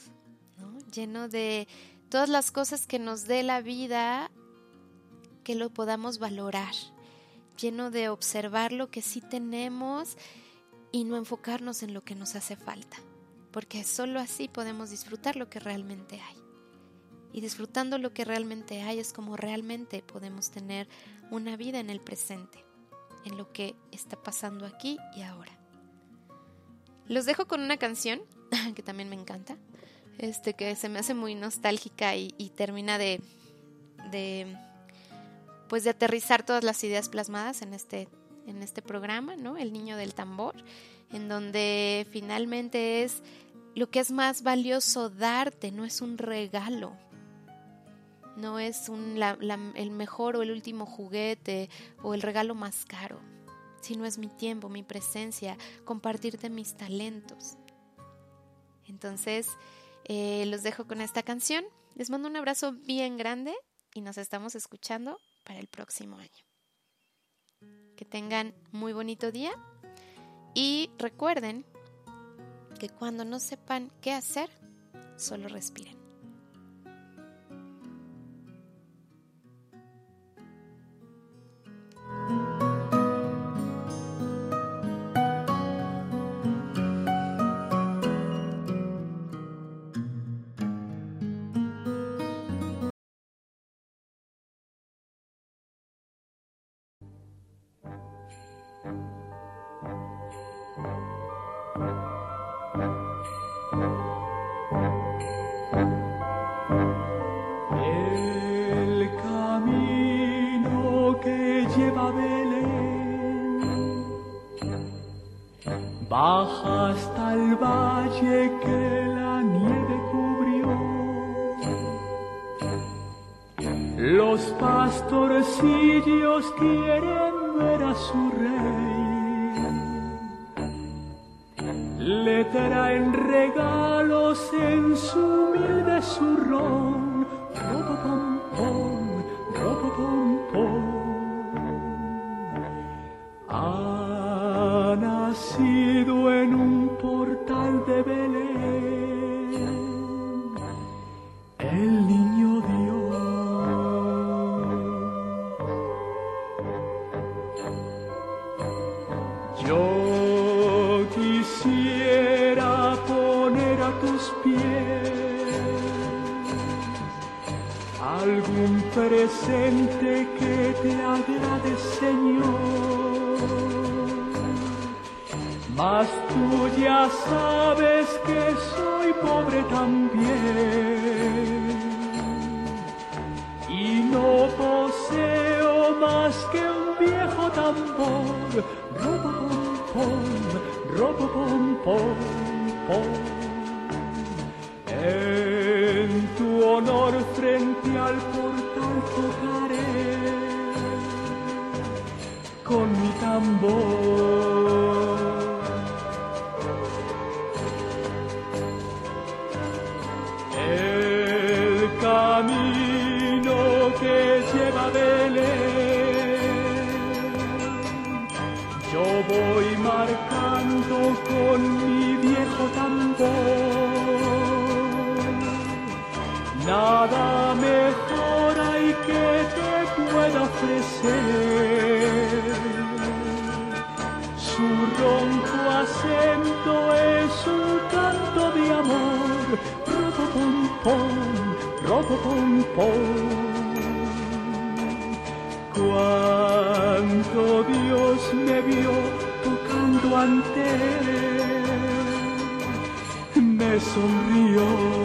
lleno de todas las cosas que nos dé la vida, que lo podamos valorar lleno de observar lo que sí tenemos y no enfocarnos en lo que nos hace falta, porque solo así podemos disfrutar lo que realmente hay. Y disfrutando lo que realmente hay es como realmente podemos tener una vida en el presente, en lo que está pasando aquí y ahora. Los dejo con una canción que también me encanta, este que se me hace muy nostálgica y, termina de, de pues de aterrizar todas las ideas plasmadas en este, en este programa, ¿no? El niño del tambor, en donde finalmente es lo que es más valioso darte, no es un regalo, no es el mejor o el último juguete o el regalo más caro, sino es mi tiempo, mi presencia, compartirte mis talentos. Entonces, eh, los dejo con esta canción. Les mando un abrazo bien grande y nos estamos escuchando para el próximo año. Que tengan muy bonito día y recuerden que cuando no sepan qué hacer, solo respiren. Yo quisiera poner a tus pies algún presente que te agrade, Señor. Mas tú ya sabes que soy pobre también y no poseo más que un viejo tambor. Robo pom pom. En tu honor frente al portal tocaré con mi tambor. Su ronco acento es un canto de amor. Robo pom pom, robo pom pom. Cuánto Dios me vio tocando ante él, me sonrió.